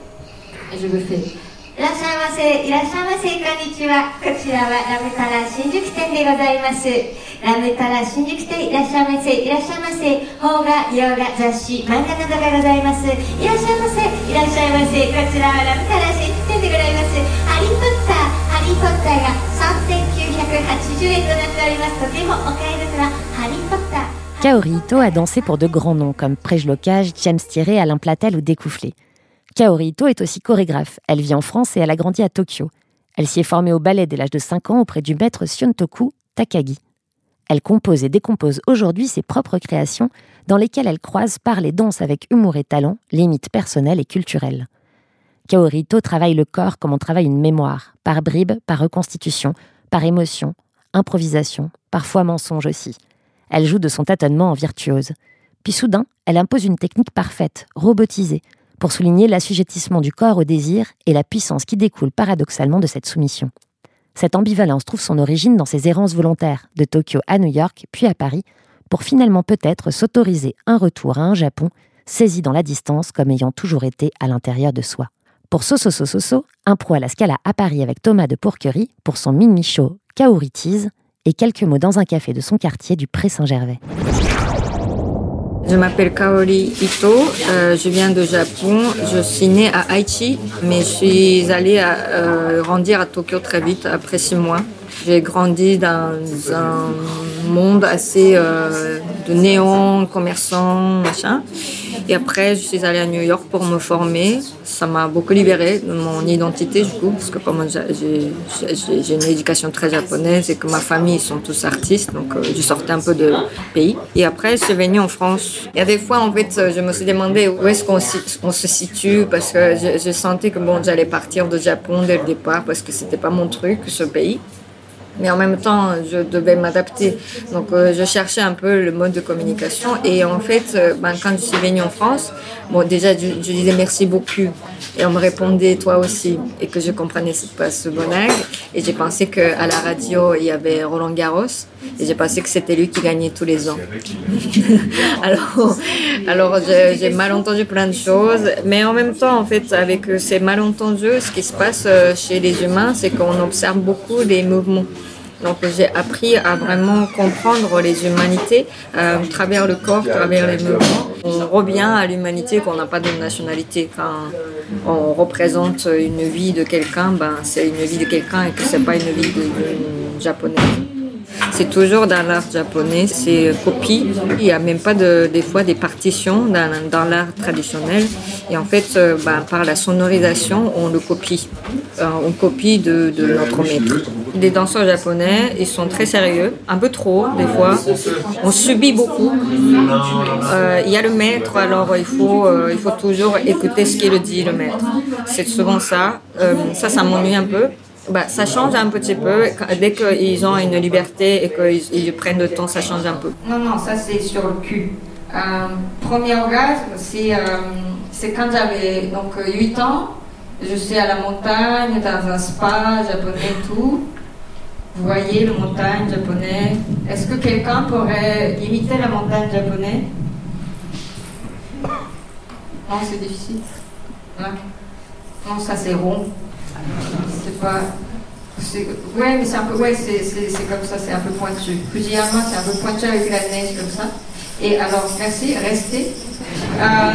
Et je le fais. いらっしゃいませ。いらっしゃいませ。こんにちは。こちらはラムタラ新宿店でございます。ラムタラ新宿店いらっしゃいませ。いらっしゃいませ。邦画、洋画、雑誌、漫画などがございます。いらっしゃいませ。いらっしゃいませ。こちらはラムタラ新宿店でございます。ハリー・ポッター、ハリー・ポッターが3980円となっております。とてもお買い得なハリー・ポッター。 Kaori Ito a dansé pour de grands noms comme Prej Locage, James Thierry, Alain Platel ou Découfflé. Kaori est aussi chorégraphe. Elle vit en France et elle a grandi à Tokyo. Elle s'y est formée au ballet dès l'âge de 5 ans auprès du maître Siontoku Takagi. Elle compose et décompose aujourd'hui ses propres créations dans lesquelles elle croise, parle et danse avec humour et talent, limites personnelles et culturelles. Kaori Ito travaille le corps comme on travaille une mémoire, par bribes, par reconstitution, par émotion, improvisation, parfois mensonge aussi. Elle joue de son tâtonnement en virtuose. Puis soudain, elle impose une technique parfaite, robotisée, pour souligner l'assujettissement du corps au désir et la puissance qui découle paradoxalement de cette soumission. Cette ambivalence trouve son origine dans ses errances volontaires, de Tokyo à New York, puis à Paris, pour finalement peut-être s'autoriser un retour à un Japon saisi dans la distance comme ayant toujours été à l'intérieur de soi. Pour Soso Soso Soso, impro à la Scala à Paris avec Thomas de Pourquerie pour son mini show Kaoritise et quelques mots dans un café de son quartier du Pré-Saint-Gervais. Je m'appelle Kaori Ito, euh, je viens de Japon, je suis née à Aichi, mais je suis allée à, euh, grandir à Tokyo très vite, après six mois. J'ai grandi dans un monde assez euh, de néon, commerçant, machin. Et après, je suis allée à New York pour me former. Ça m'a beaucoup libérée de mon identité, du coup, parce que comme j'ai une éducation très japonaise et que ma famille, ils sont tous artistes, donc euh, je sortais un peu de pays. Et après, je suis venue en France. Il y a des fois, en fait, je me suis demandé où est-ce qu'on on se situe, parce que je, je sentais que bon, j'allais partir de Japon dès le départ, parce que c'était pas mon truc, ce pays mais en même temps, je devais m'adapter. Donc, euh, je cherchais un peu le mode de communication. Et en fait, euh, ben, quand je suis venue en France, bon, déjà, je, je, disais merci beaucoup. Et on me répondait toi aussi. Et que je comprenais pas ce bonheur. Et j'ai pensé qu'à la radio, il y avait Roland Garros. Et j'ai pensé que c'était lui qui gagnait tous les ans. alors, alors j'ai mal entendu plein de choses. Mais en même temps, en fait, avec ces malentendus, ce qui se passe chez les humains, c'est qu'on observe beaucoup les mouvements. Donc j'ai appris à vraiment comprendre les humanités euh, à travers le corps, à travers les mouvements. On revient à l'humanité qu'on n'a pas de nationalité. Quand on représente une vie de quelqu'un, ben, c'est une vie de quelqu'un et que c'est pas une vie d'une japonaise. C'est toujours dans l'art japonais, c'est copie. Il n'y a même pas de, des fois des partitions dans, dans l'art traditionnel. Et en fait, euh, bah, par la sonorisation, on le copie. Euh, on copie de, de, notre maître. Les danseurs japonais, ils sont très sérieux, un peu trop des fois. On subit beaucoup. Euh, il y a le maître, alors il faut, euh, il faut toujours écouter ce qu'il dit, le maître. C'est souvent ça. ça, ça m'ennuie un peu bah, ça change un petit peu. Dès qu'ils ont une liberté et qu'ils prennent le temps, ça change un peu. Non, non, ça c'est sur le cul. Euh, premier orgasme, c'est euh, quand j'avais donc 8 ans. Je suis à la montagne, dans un spa japonais tout. Vous voyez, la montagne japonais. Est-ce que quelqu'un pourrait imiter la montagne japonaise? Non, c'est difficile. Non, ça c'est rond. C'est pas. Ouais, mais c'est un peu. Ouais, c'est comme ça, c'est un peu pointu. Plusieurs c'est un peu pointu avec la neige comme ça. Et alors, merci, restez. Euh,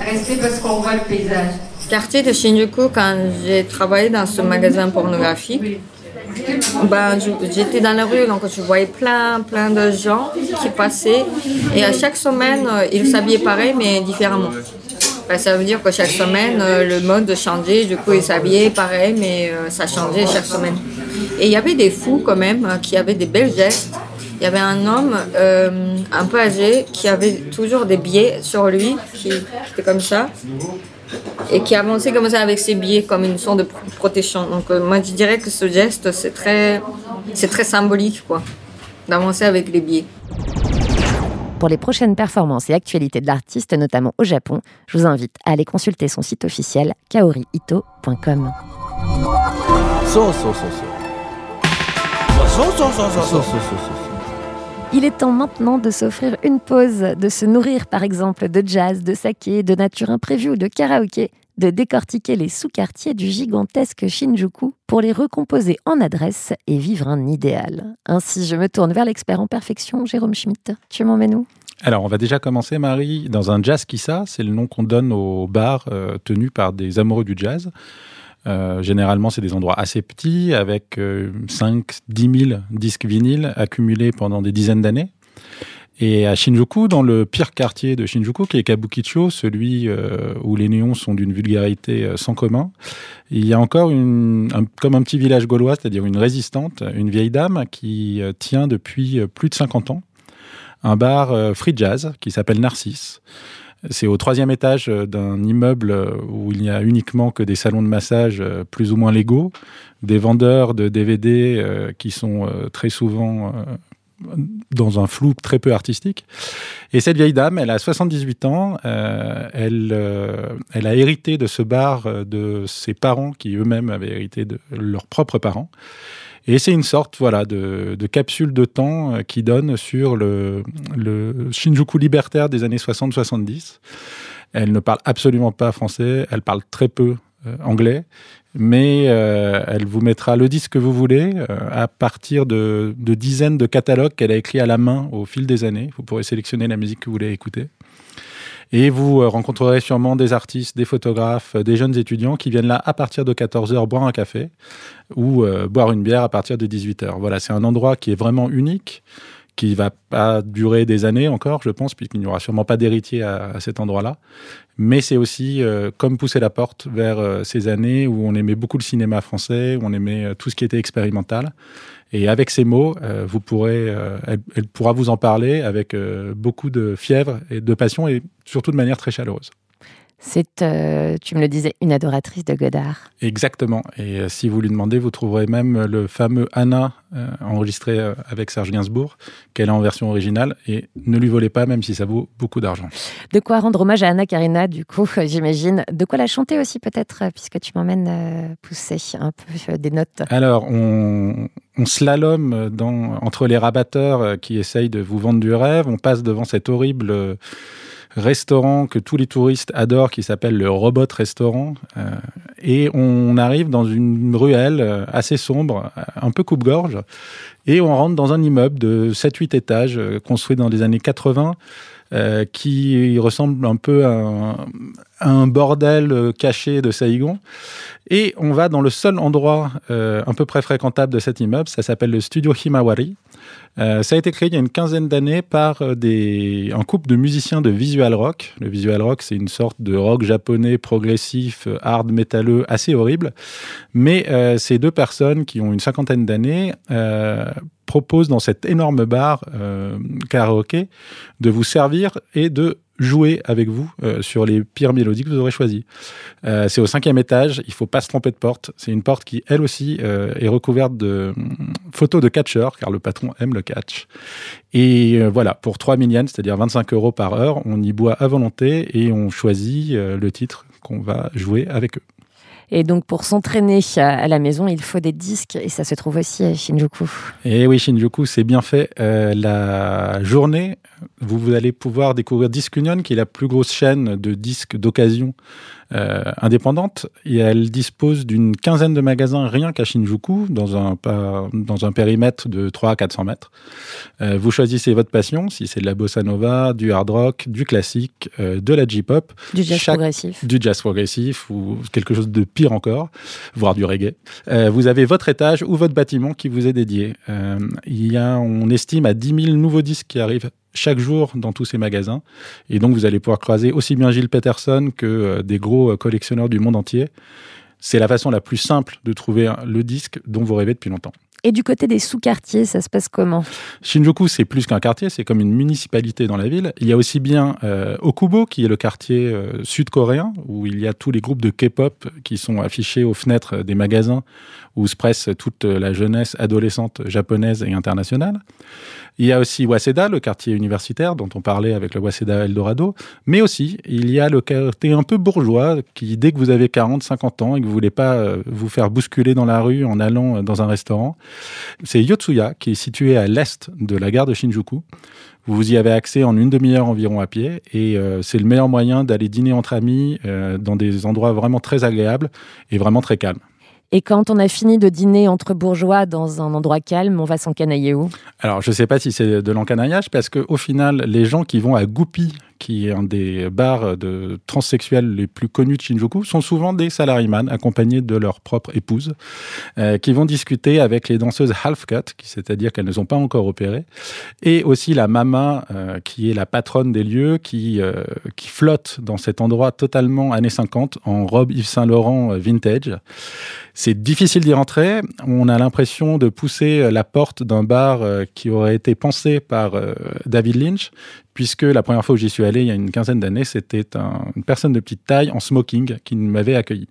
restez parce qu'on voit le paysage. Quartier de Shinjuku, quand j'ai travaillé dans ce magasin pornographique, ben, j'étais dans la rue, donc je voyais plein, plein de gens qui passaient. Et à chaque semaine, ils s'habillaient pareil, mais différemment. Ben, ça veut dire que chaque semaine, euh, le mode changeait. Du coup, ils s'habillaient pareil, mais euh, ça changeait chaque semaine. Et il y avait des fous quand même euh, qui avaient des belles gestes. Il y avait un homme un peu âgé qui avait toujours des billets sur lui, qui était comme ça, et qui avançait comme ça avec ses billets comme une sorte de protection. Donc moi je dirais que ce geste c'est très, très symbolique quoi, d'avancer avec les billets. Pour les prochaines performances et actualités de l'artiste, notamment au Japon, je vous invite à aller consulter son site officiel kaoriito.com. Il est temps maintenant de s'offrir une pause, de se nourrir par exemple de jazz, de saké, de nature imprévue ou de karaoké, de décortiquer les sous-quartiers du gigantesque Shinjuku pour les recomposer en adresse et vivre un idéal. Ainsi, je me tourne vers l'expert en perfection, Jérôme Schmitt. Tu m'emmènes où? Alors, on va déjà commencer, Marie, dans un jazz kissa. C'est le nom qu'on donne aux bars euh, tenus par des amoureux du jazz. Euh, généralement, c'est des endroits assez petits, avec 5, 10 000 disques vinyles accumulés pendant des dizaines d'années. Et à Shinjuku, dans le pire quartier de Shinjuku, qui est Kabukicho, celui euh, où les néons sont d'une vulgarité euh, sans commun, il y a encore une, comme un petit village gaulois, c'est-à-dire une résistante, une vieille dame qui euh, tient depuis plus de 50 ans un bar free jazz qui s'appelle Narcisse. C'est au troisième étage d'un immeuble où il n'y a uniquement que des salons de massage plus ou moins légaux, des vendeurs de DVD qui sont très souvent dans un flou très peu artistique. Et cette vieille dame, elle a 78 ans, euh, elle, euh, elle a hérité de ce bar euh, de ses parents qui eux-mêmes avaient hérité de leurs propres parents. Et c'est une sorte voilà, de, capsule de temps qui donne sur le Shinjuku libertaire des années 60-70. Elle ne parle absolument pas français, elle parle très peu anglais mais euh, elle vous mettra le disque que vous voulez euh, à partir de, dizaines de catalogues qu'elle a écrits à la main au fil des années. Vous pourrez sélectionner la musique que vous voulez écouter. Et vous euh, rencontrerez sûrement des artistes, des photographes, des jeunes étudiants qui viennent là à partir de 14h boire un café ou boire une bière à partir de 18h. Voilà, c'est un endroit qui est vraiment unique qui va pas durer des années encore, je pense, puisqu'il n'y aura sûrement pas d'héritier à, cet endroit-là. Mais c'est aussi euh, comme pousser la porte vers euh, ces années où on aimait beaucoup le cinéma français, où on aimait euh, tout ce qui était expérimental. Et avec ces mots, vous pourrez, elle, elle, pourra vous en parler avec beaucoup de fièvre et de passion et surtout de manière très chaleureuse. C'est, euh, tu me le disais, une adoratrice de Godard. Exactement. Et euh, si vous lui demandez, vous trouverez même le fameux Anna euh, enregistré avec Serge Gainsbourg, qu'elle a en version originale. Et ne lui volez pas, même si ça vaut beaucoup d'argent. De quoi rendre hommage à Anna Karina, du coup, j'imagine. De quoi la chanter aussi, peut-être, puisque tu m'emmènes pousser un peu des notes. Alors, on, on slalom dans, entre les rabatteurs qui essayent de vous vendre du rêve. On passe devant cette horrible restaurant que tous les touristes adorent qui s'appelle le Robot Restaurant. Euh, et on arrive dans une ruelle euh, assez sombre, un peu coupe-gorge, et on rentre dans un immeuble de 7-8 étages construit dans les années 80. qui ressemble un peu à un, à un, bordel caché de Saïgon. Et on va dans le seul endroit un peu près fréquentable de cet immeuble, ça s'appelle le studio Himawari. Euh, ça a été créé il y a une quinzaine d'années par euh, des, un couple de musiciens de visual rock. Le visual rock, c'est une sorte de rock japonais progressif, euh, hard métalleux, assez horrible. Mais ces deux personnes qui ont une cinquantaine d'années proposent dans cet énorme bar karaoké de vous servir et de jouer avec vous euh, sur les pires mélodies que vous aurez choisies. Euh, c'est au cinquième étage, il faut pas se tromper de porte. C'est une porte qui, elle aussi, euh, est recouverte de mm, photos de catcheurs, car le patron aime le catch. Et voilà, pour 3 millions, c'est-à-dire 25 euros par heure, on y boit à volonté et on choisit le titre qu'on va jouer avec eux. Et donc, pour s'entraîner à la maison, il faut des disques et ça se trouve aussi à Shinjuku. Et oui, Shinjuku, c'est bien fait. Euh, la journée, vous, vous, allez pouvoir découvrir Disc Union, qui est la plus grosse chaîne de disques d'occasion indépendante et elle dispose d'une quinzaine de magasins rien qu'à Shinjuku, dans un, dans un périmètre de 3 à 400 mètres. Euh, vous choisissez votre passion, si c'est de la bossa nova, du hard rock, du classique, euh, de la J-pop. Du jazz progressif. Du jazz progressif ou quelque chose de pire encore, voire du reggae. vous avez votre étage ou votre bâtiment qui vous est dédié. il y a, on estime à 10 000 nouveaux disques qui arrivent chaque jour dans tous ces magasins. Et donc, vous allez pouvoir croiser aussi bien Gilles Peterson que euh, des gros euh, collectionneurs du monde entier. C'est la façon la plus simple de trouver le disque dont vous rêvez depuis longtemps. Et du côté des sous-quartiers, ça se passe comment? Shinjuku, c'est plus qu'un quartier, c'est comme une municipalité dans la ville. Il y a aussi bien euh, Okubo, qui est le quartier sud-coréen, où il y a tous les groupes de K-pop qui sont affichés aux fenêtres des magasins, où se presse toute la jeunesse adolescente japonaise et internationale. Il y a aussi Waseda, le quartier universitaire dont on parlait avec le Waseda Eldorado, mais aussi il y a le quartier un peu bourgeois qui, dès que vous avez 40, 50 ans et que vous voulez pas euh, vous faire bousculer dans la rue en allant euh, dans un restaurant, c'est Yotsuya qui est situé à l'est de la gare de Shinjuku. Vous y avez accès en une demi-heure environ à pied et euh, c'est le meilleur moyen d'aller dîner entre amis dans des endroits vraiment très agréables et vraiment très calmes. Et quand on a fini de dîner entre bourgeois dans un endroit calme, on va s'encanailler où? Alors, je ne sais pas si c'est de l'encanaillage, parce qu'au final, les gens qui vont à Goupy, qui est un des bars de transsexuels les plus connus de Shinjuku, sont souvent des salaryman accompagnés de leur propre épouse, euh, qui vont discuter avec les danseuses half-cut, c'est-à-dire qu'elles ne sont pas encore opérées, et aussi la mama, euh, qui est la patronne des lieux, qui, euh, qui flotte dans cet endroit totalement années 50 en robe Yves Saint Laurent vintage. C'est difficile d'y rentrer. On a l'impression de pousser la porte d'un bar qui aurait été pensé par David Lynch, puisque la première fois où j'y suis allé, il y a une quinzaine d'années, c'était une personne de petite taille en smoking qui m'avait accueilli.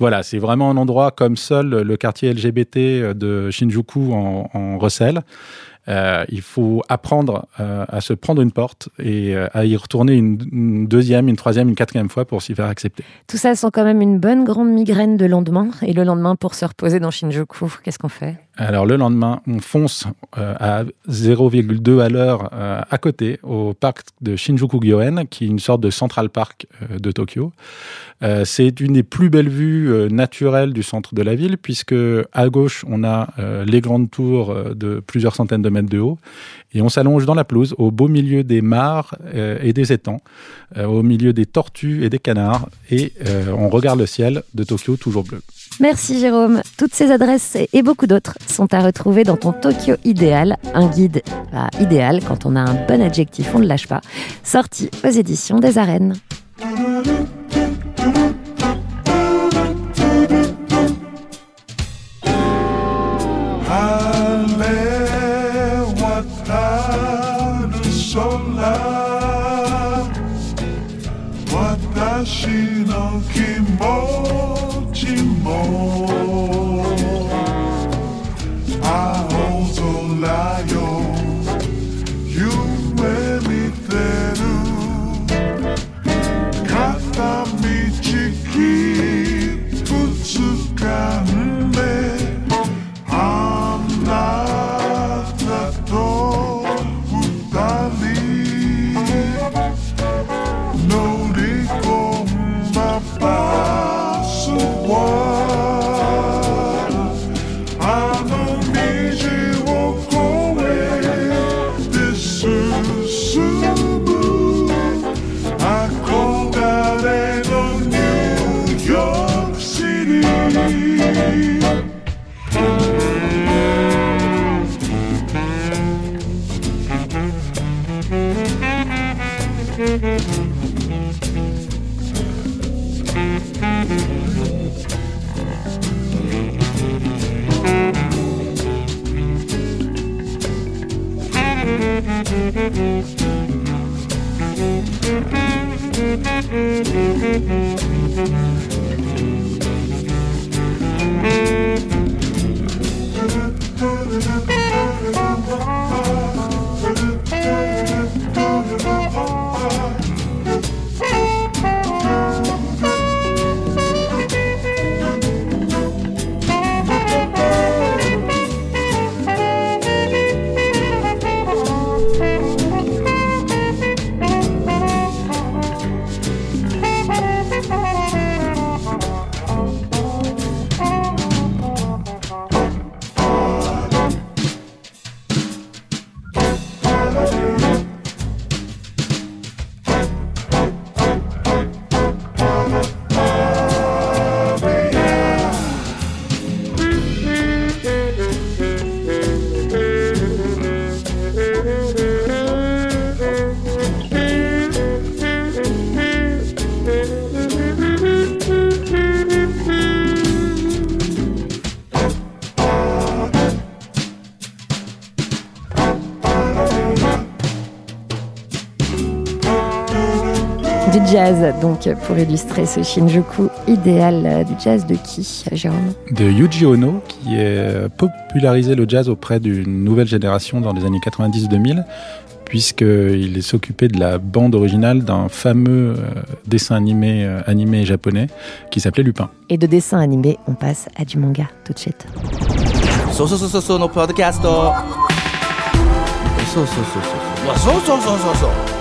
Voilà, c'est vraiment un endroit comme seul le quartier LGBT de Shinjuku en, en recèle. Euh, il faut apprendre euh, à se prendre une porte et euh, à y retourner une, deuxième, une troisième, une quatrième fois pour s'y faire accepter. Tout ça sent quand même une bonne grande migraine de lendemain. Et le lendemain, pour se reposer dans Shinjuku, qu'est-ce qu'on fait? Alors le lendemain, on fonce à 0,2 à l'heure à côté au parc de Shinjuku-gyoen, qui est une sorte de Central Park de Tokyo. c'est une des plus belles vues naturelles du centre de la ville, puisque à gauche, on a les grandes tours de plusieurs centaines de de haut. Et on s'allonge dans la pelouse, au beau milieu des mares euh, et des étangs, euh, au milieu des tortues et des canards. Et euh, on regarde le ciel de Tokyo toujours bleu. Merci Jérôme. Toutes ces adresses et beaucoup d'autres sont à retrouver dans ton Tokyo idéal, un guide idéal quand on a un bon adjectif, on ne lâche pas, sorti aux éditions des arènes. donc pour illustrer ce Shinjuku idéal euh, du jazz de qui, Jérôme? De Yuji Ono, qui a popularisé le jazz auprès d'une nouvelle génération dans les années 90-2000, puisqu'il s'occupait de la bande originale d'un fameux euh, dessin euh, animé, japonais qui s'appelait Lupin. Et de dessin animé, on passe à du manga tout de suite. So, so, so, so, so, no podcast. Oh. so, so, so, so, so. so, so, so, so.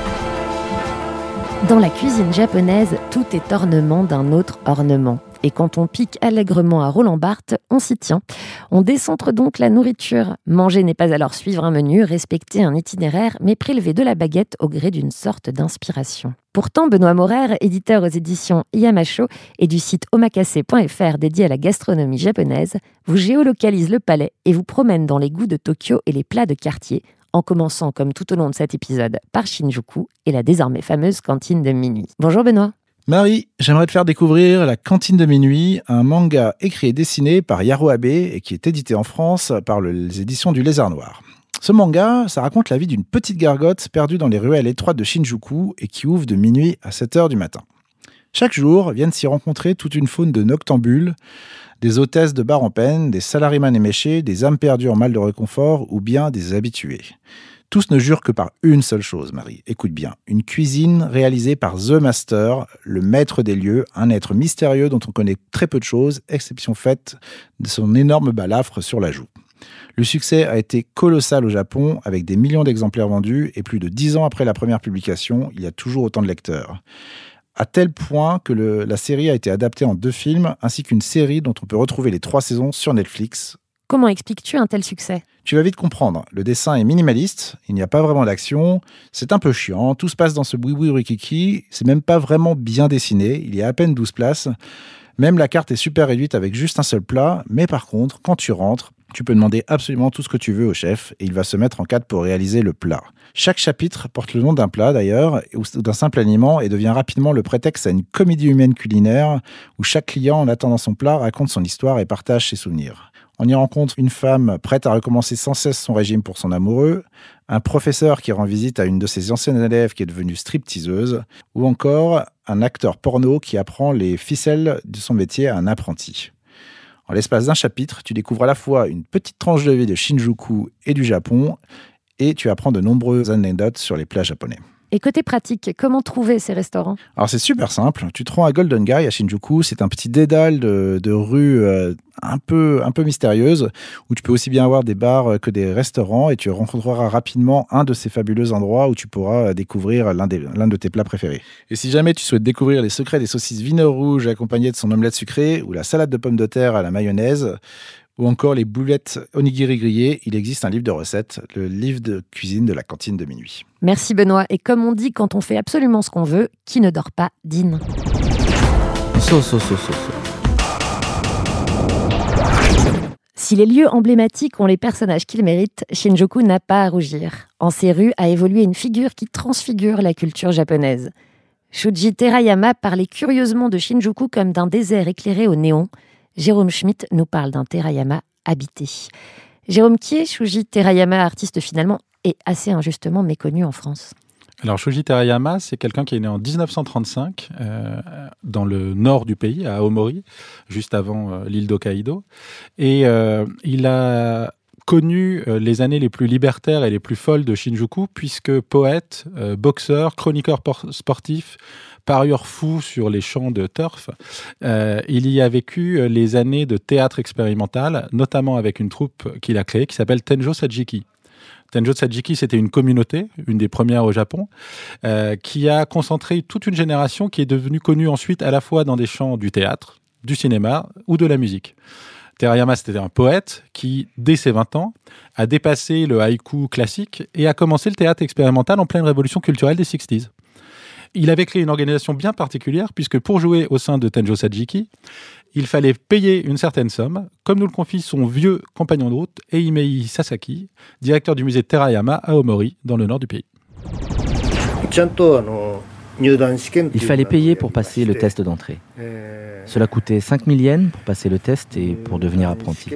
Dans la cuisine japonaise, tout est ornement d'un autre ornement. Et quand on pique allègrement à Roland Barthes, on s'y tient. On décentre donc la nourriture. Manger n'est pas alors suivre un menu, respecter un itinéraire, mais prélever de la baguette au gré d'une sorte d'inspiration. Pourtant, Benoît Maurer, éditeur aux éditions Yamacho et du site omakase.fr dédié à la gastronomie japonaise, vous géolocalise le palais et vous promène dans les goûts de Tokyo et les plats de quartier, en commençant, comme tout au long de cet épisode, par Shinjuku et la désormais fameuse cantine de minuit. Bonjour Benoît. Marie, j'aimerais te faire découvrir La Cantine de Minuit, un manga écrit et dessiné par Yaro Abe et qui est édité en France par le- les éditions du Lézard Noir. Ce manga, ça raconte la vie d'une petite gargote perdue dans les ruelles étroites de Shinjuku et qui ouvre de minuit à 7 heures du matin. Chaque jour viennent s'y rencontrer toute une faune de noctambules, des hôtesses de bar en peine, des salariman éméchés, des âmes perdues en mal de réconfort ou bien des habitués. Tous ne jurent que par une seule chose, Marie. Écoute bien. Une cuisine réalisée par The Master, le maître des lieux, un être mystérieux dont on connaît très peu de choses, exception faite de son énorme balafre sur la joue. Le succès a été colossal au Japon, avec des millions d'exemplaires vendus, et plus de dix ans après la première publication, il y a toujours autant de lecteurs. À tel point que le- la série a été adaptée en deux films, ainsi qu'une série dont on peut retrouver les trois saisons sur Netflix, Comment expliques-tu un tel succès? Tu vas vite comprendre. Le dessin est minimaliste, il n'y a pas vraiment d'action, c'est un peu chiant, tout se passe dans ce boui-boui rikiki, c'est même pas vraiment bien dessiné, il y a à peine 12 places. Même la carte est super réduite avec juste un seul plat, mais par contre, quand tu rentres, tu peux demander absolument tout ce que tu veux au chef et il va se mettre en cadre pour réaliser le plat. Chaque chapitre porte le nom d'un plat d'ailleurs, ou d'un simple aliment et devient rapidement le prétexte à une comédie humaine culinaire où chaque client, en attendant son plat, raconte son histoire et partage ses souvenirs. On y rencontre une femme prête à recommencer sans cesse son régime pour son amoureux, un professeur qui rend visite à une de ses anciennes élèves qui est devenue stripteaseuse, ou encore un acteur porno qui apprend les ficelles de son métier à un apprenti. En l'espace d'un chapitre, tu découvres à la fois une petite tranche de vie de Shinjuku et du Japon, et tu apprends de nombreuses anecdotes sur les plats japonais. Et côté pratique, comment trouver ces restaurants? Alors c'est super simple, tu te rends à Golden Guy à Shinjuku, c'est un petit dédale de, de rues euh, un peu, un peu mystérieuses, où tu peux aussi bien avoir des bars euh, que des restaurants, et tu rencontreras rapidement un de ces fabuleux endroits où tu pourras découvrir l'un des- l'un de tes plats préférés. Et si jamais tu souhaites découvrir les secrets des saucisses vino rouge accompagnées de son omelette sucrée, ou la salade de pommes de terre à la mayonnaise, ou encore les boulettes onigiri grillées, il existe un livre de recettes, le livre de cuisine de la cantine de minuit. Merci Benoît. Et comme on dit, quand on fait absolument ce qu'on veut, qui ne dort pas dîne. Si les lieux emblématiques ont les personnages qu'ils méritent, Shinjuku n'a pas à rougir. En ses rues a évolué une figure qui transfigure la culture japonaise. Shuji Terayama parlait curieusement de Shinjuku comme d'un désert éclairé au néon, Jérôme Schmitt nous parle d'un Terayama habité. Jérôme, qui est Shuji Terayama, artiste finalement et assez injustement méconnu en France? Alors Shoji Terayama, c'est quelqu'un qui est né en 1935 euh, dans le nord du pays, à Aomori, juste avant euh, l'île d'Hokkaido. Et euh, il a connu les années les plus libertaires et les plus folles de Shinjuku, puisque poète, boxeur, chroniqueur por- sportif, parieur fou sur les champs de turf, euh, il y a vécu euh, les années de théâtre expérimental, notamment avec une troupe qu'il a créée qui s'appelle Tenjo Sajiki. Tenjo Sajiki, c'était une communauté, une des premières au Japon, euh, qui a concentré toute une génération qui est devenue connue ensuite à la fois dans des champs du théâtre, du cinéma ou de la musique. Terayama, c'était un poète qui, dès ses 20 ans, a dépassé le haïku classique et a commencé le théâtre expérimental en pleine révolution culturelle des 60s. Il avait créé une organisation bien particulière puisque pour jouer au sein de Tenjo Sajiki, il fallait payer une certaine somme, comme nous le confie son vieux compagnon de route, Eimei Sasaki, directeur du musée Terayama à Omori, dans le nord du pays. Il fallait payer pour passer le test d'entrée. Cela coûtait 5000 yens pour passer le test et pour devenir apprenti.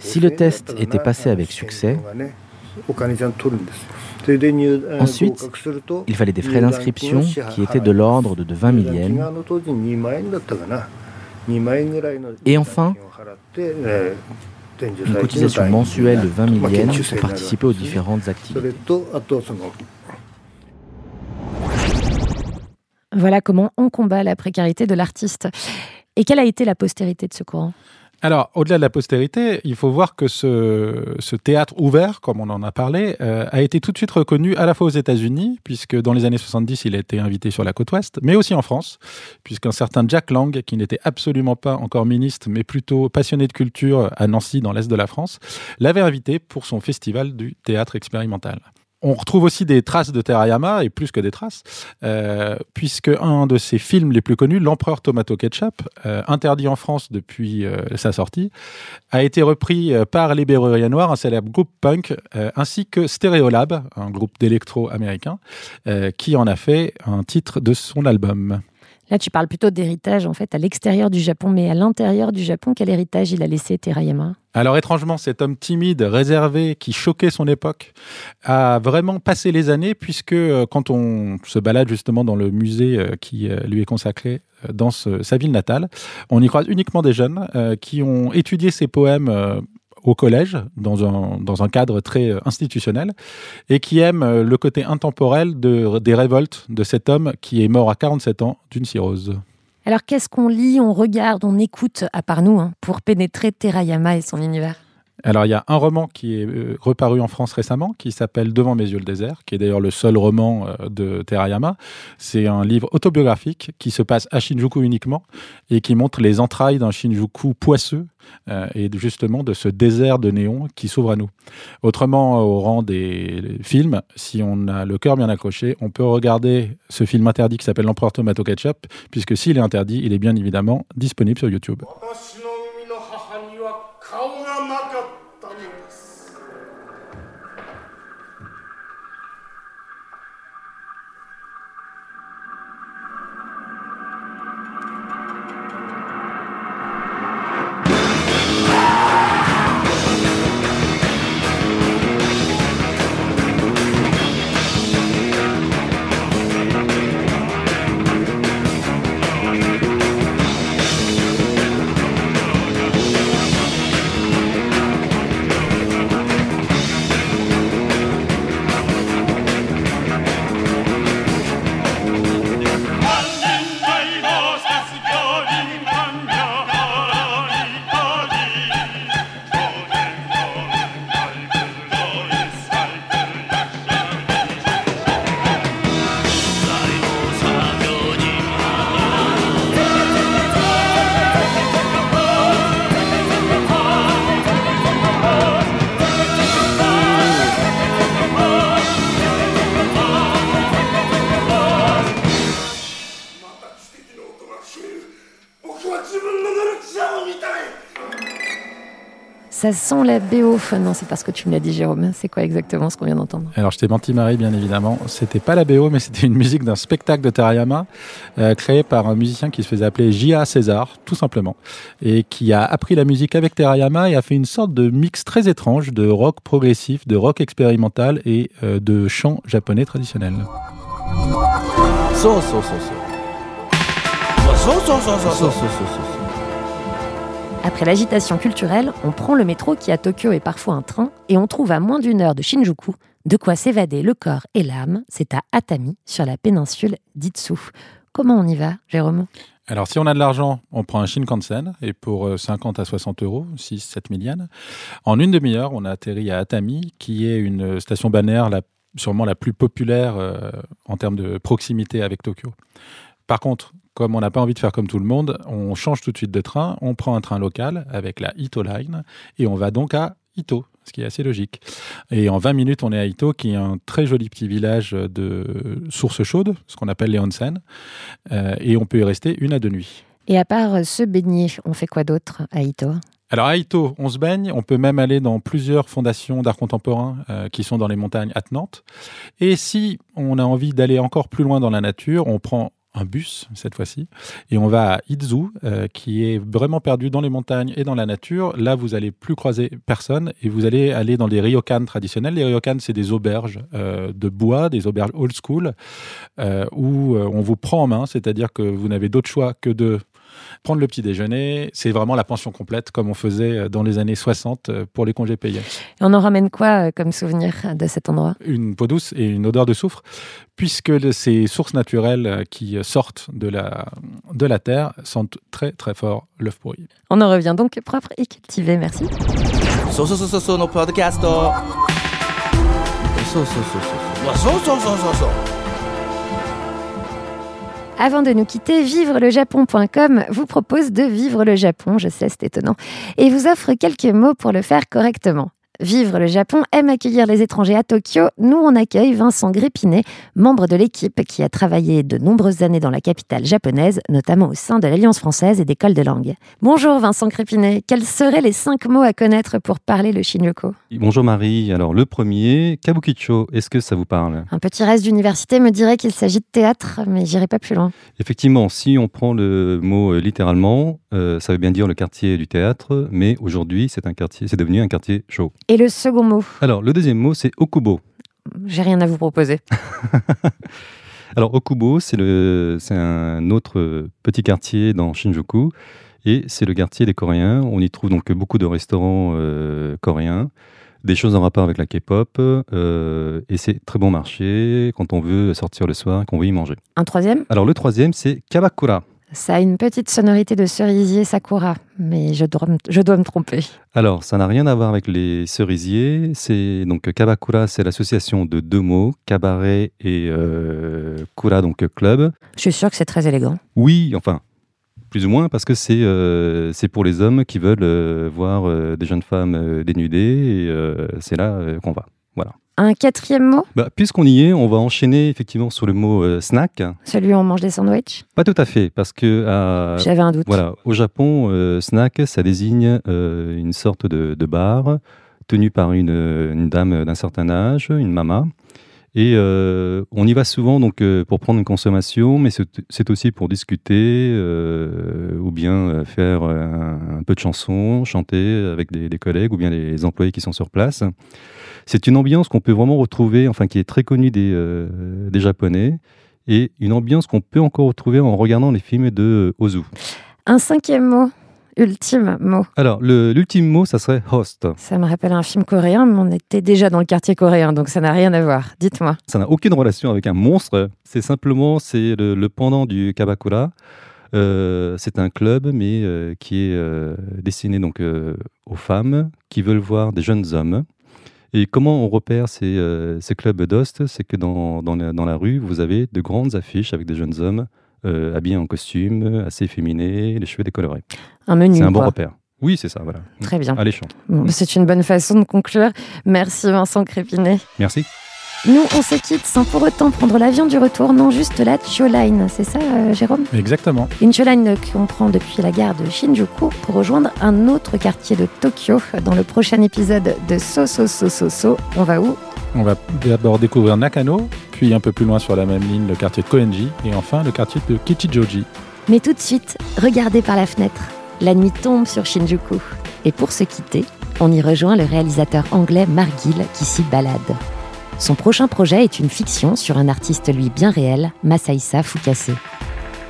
Si le test était passé avec succès, ensuite, il fallait des frais d'inscription qui étaient de l'ordre de 20 000 yens. Et enfin, une cotisation mensuelle de 20 000 yens pour participer aux différentes activités. Voilà comment on combat la précarité de l'artiste. Et quelle a été la postérité de ce courant? Alors, au-delà de la postérité, il faut voir que ce, théâtre ouvert, comme on en a parlé, euh, a été tout de suite reconnu à la fois aux États-Unis, puisque dans les années 70, il a été invité sur la côte ouest, mais aussi en France, puisqu'un certain Jack Lang, qui n'était absolument pas encore ministre, mais plutôt passionné de culture à Nancy, dans l'est de la France, l'avait invité pour son festival du théâtre expérimental. On retrouve aussi des traces de Terayama, et plus que des traces, euh, puisque un de ses films les plus connus, L'Empereur Tomato Ketchup, euh, interdit en France depuis euh, sa sortie, a été repris par les Berruriers Noirs, un célèbre groupe punk, ainsi que Stereolab, un groupe d'électro américain, qui en a fait un titre de son album. Là, tu parles plutôt d'héritage en fait à l'extérieur du Japon, mais à l'intérieur du Japon, quel héritage il a laissé Terayama? Alors étrangement, cet homme timide, réservé, qui choquait son époque, a vraiment passé les années, puisque euh, quand on se balade justement dans le musée euh, qui euh, lui est consacré dans sa ville natale, on y croise uniquement des jeunes qui ont étudié ses poèmes au collège, dans un, dans un cadre très euh, institutionnel, et qui aiment euh, le côté intemporel de, des révoltes de cet homme qui est mort à 47 ans d'une cirrhose. Alors qu'est-ce qu'on lit, on regarde, on écoute, à part nous, hein, pour pénétrer Terayama et son univers? Alors, il y a un roman qui est euh, reparu en France récemment, qui s'appelle Devant mes yeux le désert, qui est d'ailleurs le seul roman euh, de Terayama. C'est un livre autobiographique qui se passe à Shinjuku uniquement et qui montre les entrailles d'un Shinjuku poisseux euh, et justement de ce désert de néon qui s'ouvre à nous. Autrement, au rang des films, si on a le cœur bien accroché, on peut regarder ce film interdit qui s'appelle L'Empereur Tomato Ketchup, puisque s'il est interdit, il est bien évidemment disponible sur YouTube. Ça sent la BO. Non, c'est parce que tu me l'as dit, Jérôme. C'est quoi exactement ce qu'on vient d'entendre? Alors, je t'ai menti, Marie, bien évidemment. C'était pas la BO, mais c'était une musique d'un spectacle de Terayama, euh, créé par un musicien qui se faisait appeler J.A. César, tout simplement, et qui a appris la musique avec Terayama et a fait une sorte de mix très étrange de rock progressif, de rock expérimental et euh, de chant japonais traditionnel. So, so, so, so. So, so, so, so, so, so, so. Après l'agitation culturelle, on prend le métro qui à Tokyo est parfois un train et on trouve à moins d'une heure de Shinjuku de quoi s'évader le corps et l'âme. C'est à Atami, sur la péninsule d'Itsu. Comment on y va, Jérôme? Alors, si on a de l'argent, on prend un Shinkansen, et pour 50 à 60 euros, 6, 7 000 yens, en une demi-heure, on a atterri à Atami, qui est une station balnéaire la, sûrement la plus populaire euh, en termes de proximité avec Tokyo. Par contre, comme on n'a pas envie de faire comme tout le monde, on change tout de suite de train, on prend un train local avec la Ito Line, et on va donc à Ito, ce qui est assez logique. Et en 20 minutes, on est à Ito, qui est un très joli petit village de sources chaudes, ce qu'on appelle les onsen, euh, et on peut y rester une à deux nuits. Et à part se baigner, on fait quoi d'autre à Ito? Alors à Ito, on se baigne, on peut même aller dans plusieurs fondations d'art contemporain euh, qui sont dans les montagnes attenantes. Et si on a envie d'aller encore plus loin dans la nature, on prend un bus cette fois-ci, et on va à Izu, euh, qui est vraiment perdu dans les montagnes et dans la nature. Là, vous allez plus croiser personne et vous allez aller dans les ryokan traditionnels. Les ryokan, c'est des auberges euh, de bois, des auberges old school, euh, où on vous prend en main, c'est-à-dire que vous n'avez d'autre choix que de prendre le petit déjeuner. C'est vraiment la pension complète comme on faisait dans les années 60 pour les congés payés. Et on en ramène quoi comme souvenir de cet endroit? Une peau douce et une odeur de soufre, puisque ces sources naturelles qui sortent de la, de la terre sentent très très fort l'œuf pourri. On en revient donc propre et cultivé. Merci. So, so, so, so, so, no podcast. Avant de nous quitter, vivrelejapon.com vous propose de vivre le Japon, je sais c'est étonnant, et vous offre quelques mots pour le faire correctement. Vivre le Japon aime accueillir les étrangers à Tokyo. Nous, on accueille Vincent Grépinet, membre de l'équipe qui a travaillé de nombreuses années dans la capitale japonaise, notamment au sein de l'Alliance française et d'écoles de langue. Bonjour Vincent Grépinet, quels seraient les cinq mots à connaître pour parler le Shinjuku? Bonjour Marie, alors le premier, Kabukicho, est-ce que ça vous parle? Un petit reste d'université me dirait qu'il s'agit de théâtre, mais j'irai pas plus loin. Effectivement, si on prend le mot euh, littéralement, euh, ça veut bien dire le quartier du théâtre, mais aujourd'hui c'est un quartier, c'est devenu un quartier chaud. Et le second mot Alors, le deuxième mot, c'est Okubo. J'ai rien à vous proposer. Alors, Okubo, c'est un autre petit quartier dans Shinjuku. Et c'est le quartier des Coréens. On y trouve donc beaucoup de restaurants euh, coréens, des choses en rapport avec la K-pop. Euh, et c'est très bon marché quand on veut sortir le soir, qu'on veut y manger. Un troisième? Alors, le troisième, c'est Kabakura. Ça a une petite sonorité de cerisier sakura, mais je dois, je dois me tromper. Alors, ça n'a rien à voir avec les cerisiers. C'est donc Kabakura, c'est l'association de deux mots, cabaret et euh, kura, donc club. Je suis sûr que c'est très élégant. Oui, enfin, plus ou moins, parce que c'est euh, pour les hommes qui veulent euh, voir des jeunes femmes dénudées, et c'est là qu'on va. Voilà. Un quatrième mot? Bah, Puisqu'on y est, on va enchaîner effectivement sur le mot euh, snack. Celui où on mange des sandwichs? Pas tout à fait, parce que à- J'avais un doute. Voilà, au Japon, euh, snack, ça désigne euh, une sorte de, de bar tenu par une, une dame d'un certain âge, une mama. Et euh, on y va souvent donc euh, pour prendre une consommation, mais c'est aussi pour discuter euh, ou bien faire un, peu de chansons, chanter avec des, collègues ou bien les employés qui sont sur place. C'est une ambiance qu'on peut vraiment retrouver, enfin qui est très connue des, des Japonais, et une ambiance qu'on peut encore retrouver en regardant les films de Ozu. Un cinquième mot Ultime mot. Alors, l'ultime mot, ça serait host. Ça me rappelle un film coréen, mais on était déjà dans le quartier coréen, donc ça n'a rien à voir. Dites-moi. Ça n'a aucune relation avec un monstre. C'est simplement c'est le, le pendant du kabakura. Euh, c'est un club, mais euh, qui est euh, destiné donc aux femmes qui veulent voir des jeunes hommes. Et comment on repère ces, ces clubs d'host C'est que dans, dans, la, dans la rue, vous avez de grandes affiches avec des jeunes hommes euh, habillés en costume, assez efféminés, les cheveux décolorés. Un menu, C'est un bon repère. Oui, c'est ça, voilà. Très bien. Alléchant. Bon, C'est une bonne façon de conclure. Merci Vincent Crépinet. Merci. Nous, on se quitte sans pour autant prendre l'avion du retour, non juste la Choline, c'est ça, euh, Jérôme? Exactement. Une Choline qu'on prend depuis la gare de Shinjuku pour rejoindre un autre quartier de Tokyo. Dans le prochain épisode de So So So So So, on va où? On va d'abord découvrir Nakano, puis un peu plus loin sur la même ligne le quartier de Koenji, et enfin le quartier de Kichijoji. Mais tout de suite, regardez par la fenêtre. La nuit tombe sur Shinjuku. Et pour se quitter, on y rejoint le réalisateur anglais Mark Gill qui s'y balade. Son prochain projet est une fiction sur un artiste lui bien réel, Masaïsa Fukase.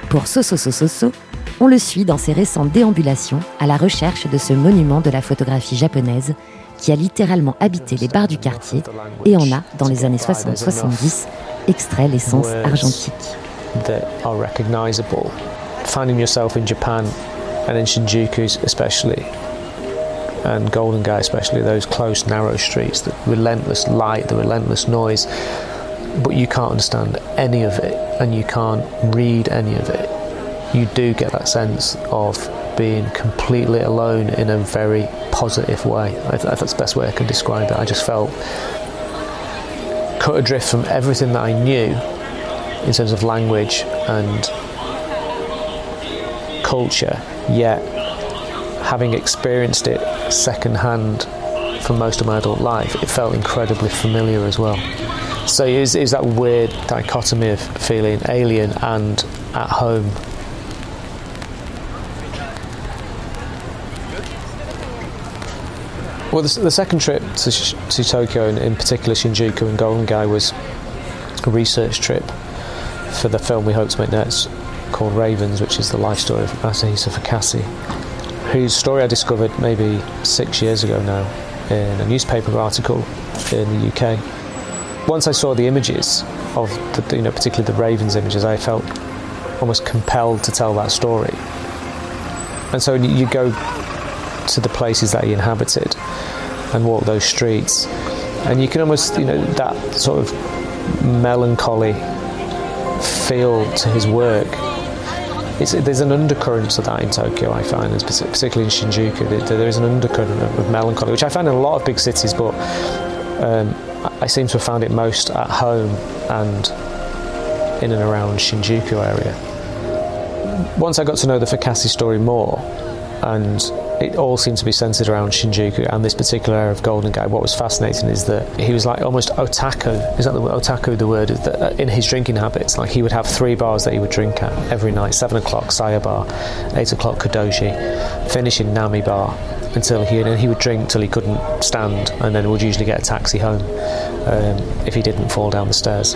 Pour Soso Soso So, on le suit dans ses récentes déambulations à la recherche de ce monument de la photographie japonaise qui a littéralement habité les bars du quartier et en a, dans les années 60-70, extrait l'essence argentique. And in Shinjuku especially, and Golden Gate especially, those close, narrow streets, the relentless light, the relentless noise, but you can't understand any of it and you can't read any of it. You do get that sense of being completely alone in a very positive way. I th- that's the best way I can describe it. I just felt cut adrift from everything that I knew in terms of language and culture, yet having experienced it secondhand for most of my adult life, it felt incredibly familiar as well. So it was that weird dichotomy of feeling alien and at home. Well, the, the second trip to, to Tokyo, and in particular Shinjuku and Golden Gai, was a research trip for the film we hope to make next called Ravens, which is the life story of Masahisa Fakasi, whose story I discovered maybe six years ago now in a newspaper article in the UK. Once I saw the images of, the, you know, particularly the Ravens images, I felt almost compelled to tell that story. And so you go to the places that he inhabited and walk those streets, and you can almost, you know, that sort of melancholy feel to his work. It's, there's an undercurrent to that in Tokyo, I find, particularly in Shinjuku. There, is an undercurrent of, melancholy, which I find in a lot of big cities, but um, I- I seem to have found it most at home and in and around Shinjuku area. Once I got to know the Fakasi story more, and it all seemed to be centered around Shinjuku and this particular area of Golden Gate. What was fascinating is that he was like almost otaku. Is that the word? Otaku? The word that uh, in his drinking habits, like he would have three bars that he would drink at every night: seven o'clock Saya bar, eight o'clock Kadoshi, finishing Nami bar until he and he would drink till he couldn't stand, and then would usually get a taxi home um, if he didn't fall down the stairs.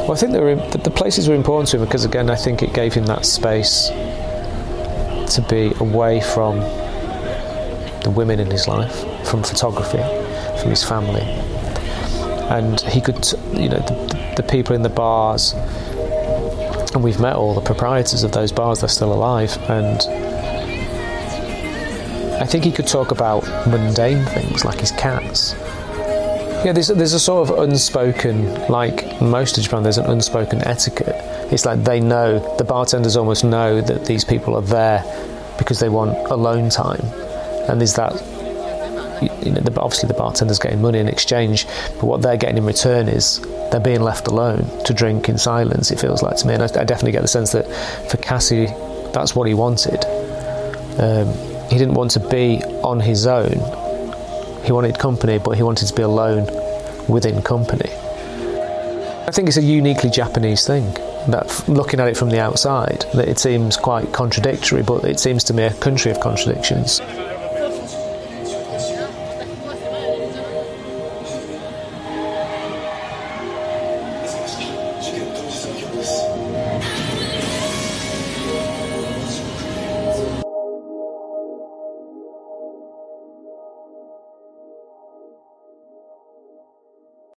Well, I think were, the places were important to him because, again, I think it gave him that space to be away from the women in his life, from photography, from his family. And he could, you know, the, the people in the bars, and we've met all the proprietors of those bars, they're still alive, and I think he could talk about mundane things like his cats. Yeah, there's, there's a sort of unspoken, like most of Japan, there's an unspoken etiquette. It's like they know, the bartenders almost know that these people are there because they want alone time. And there's that, you know, obviously the bartender's getting money in exchange, but what they're getting in return is they're being left alone to drink in silence, it feels like to me. And I, I definitely get the sense that for Cassie, that's what he wanted. Um, he didn't want to be on his own. He wanted company, but he wanted to be alone within company. I think it's a uniquely Japanese thing. That looking at it from the outside, that it seems quite contradictory, but it seems to me a country of contradictions.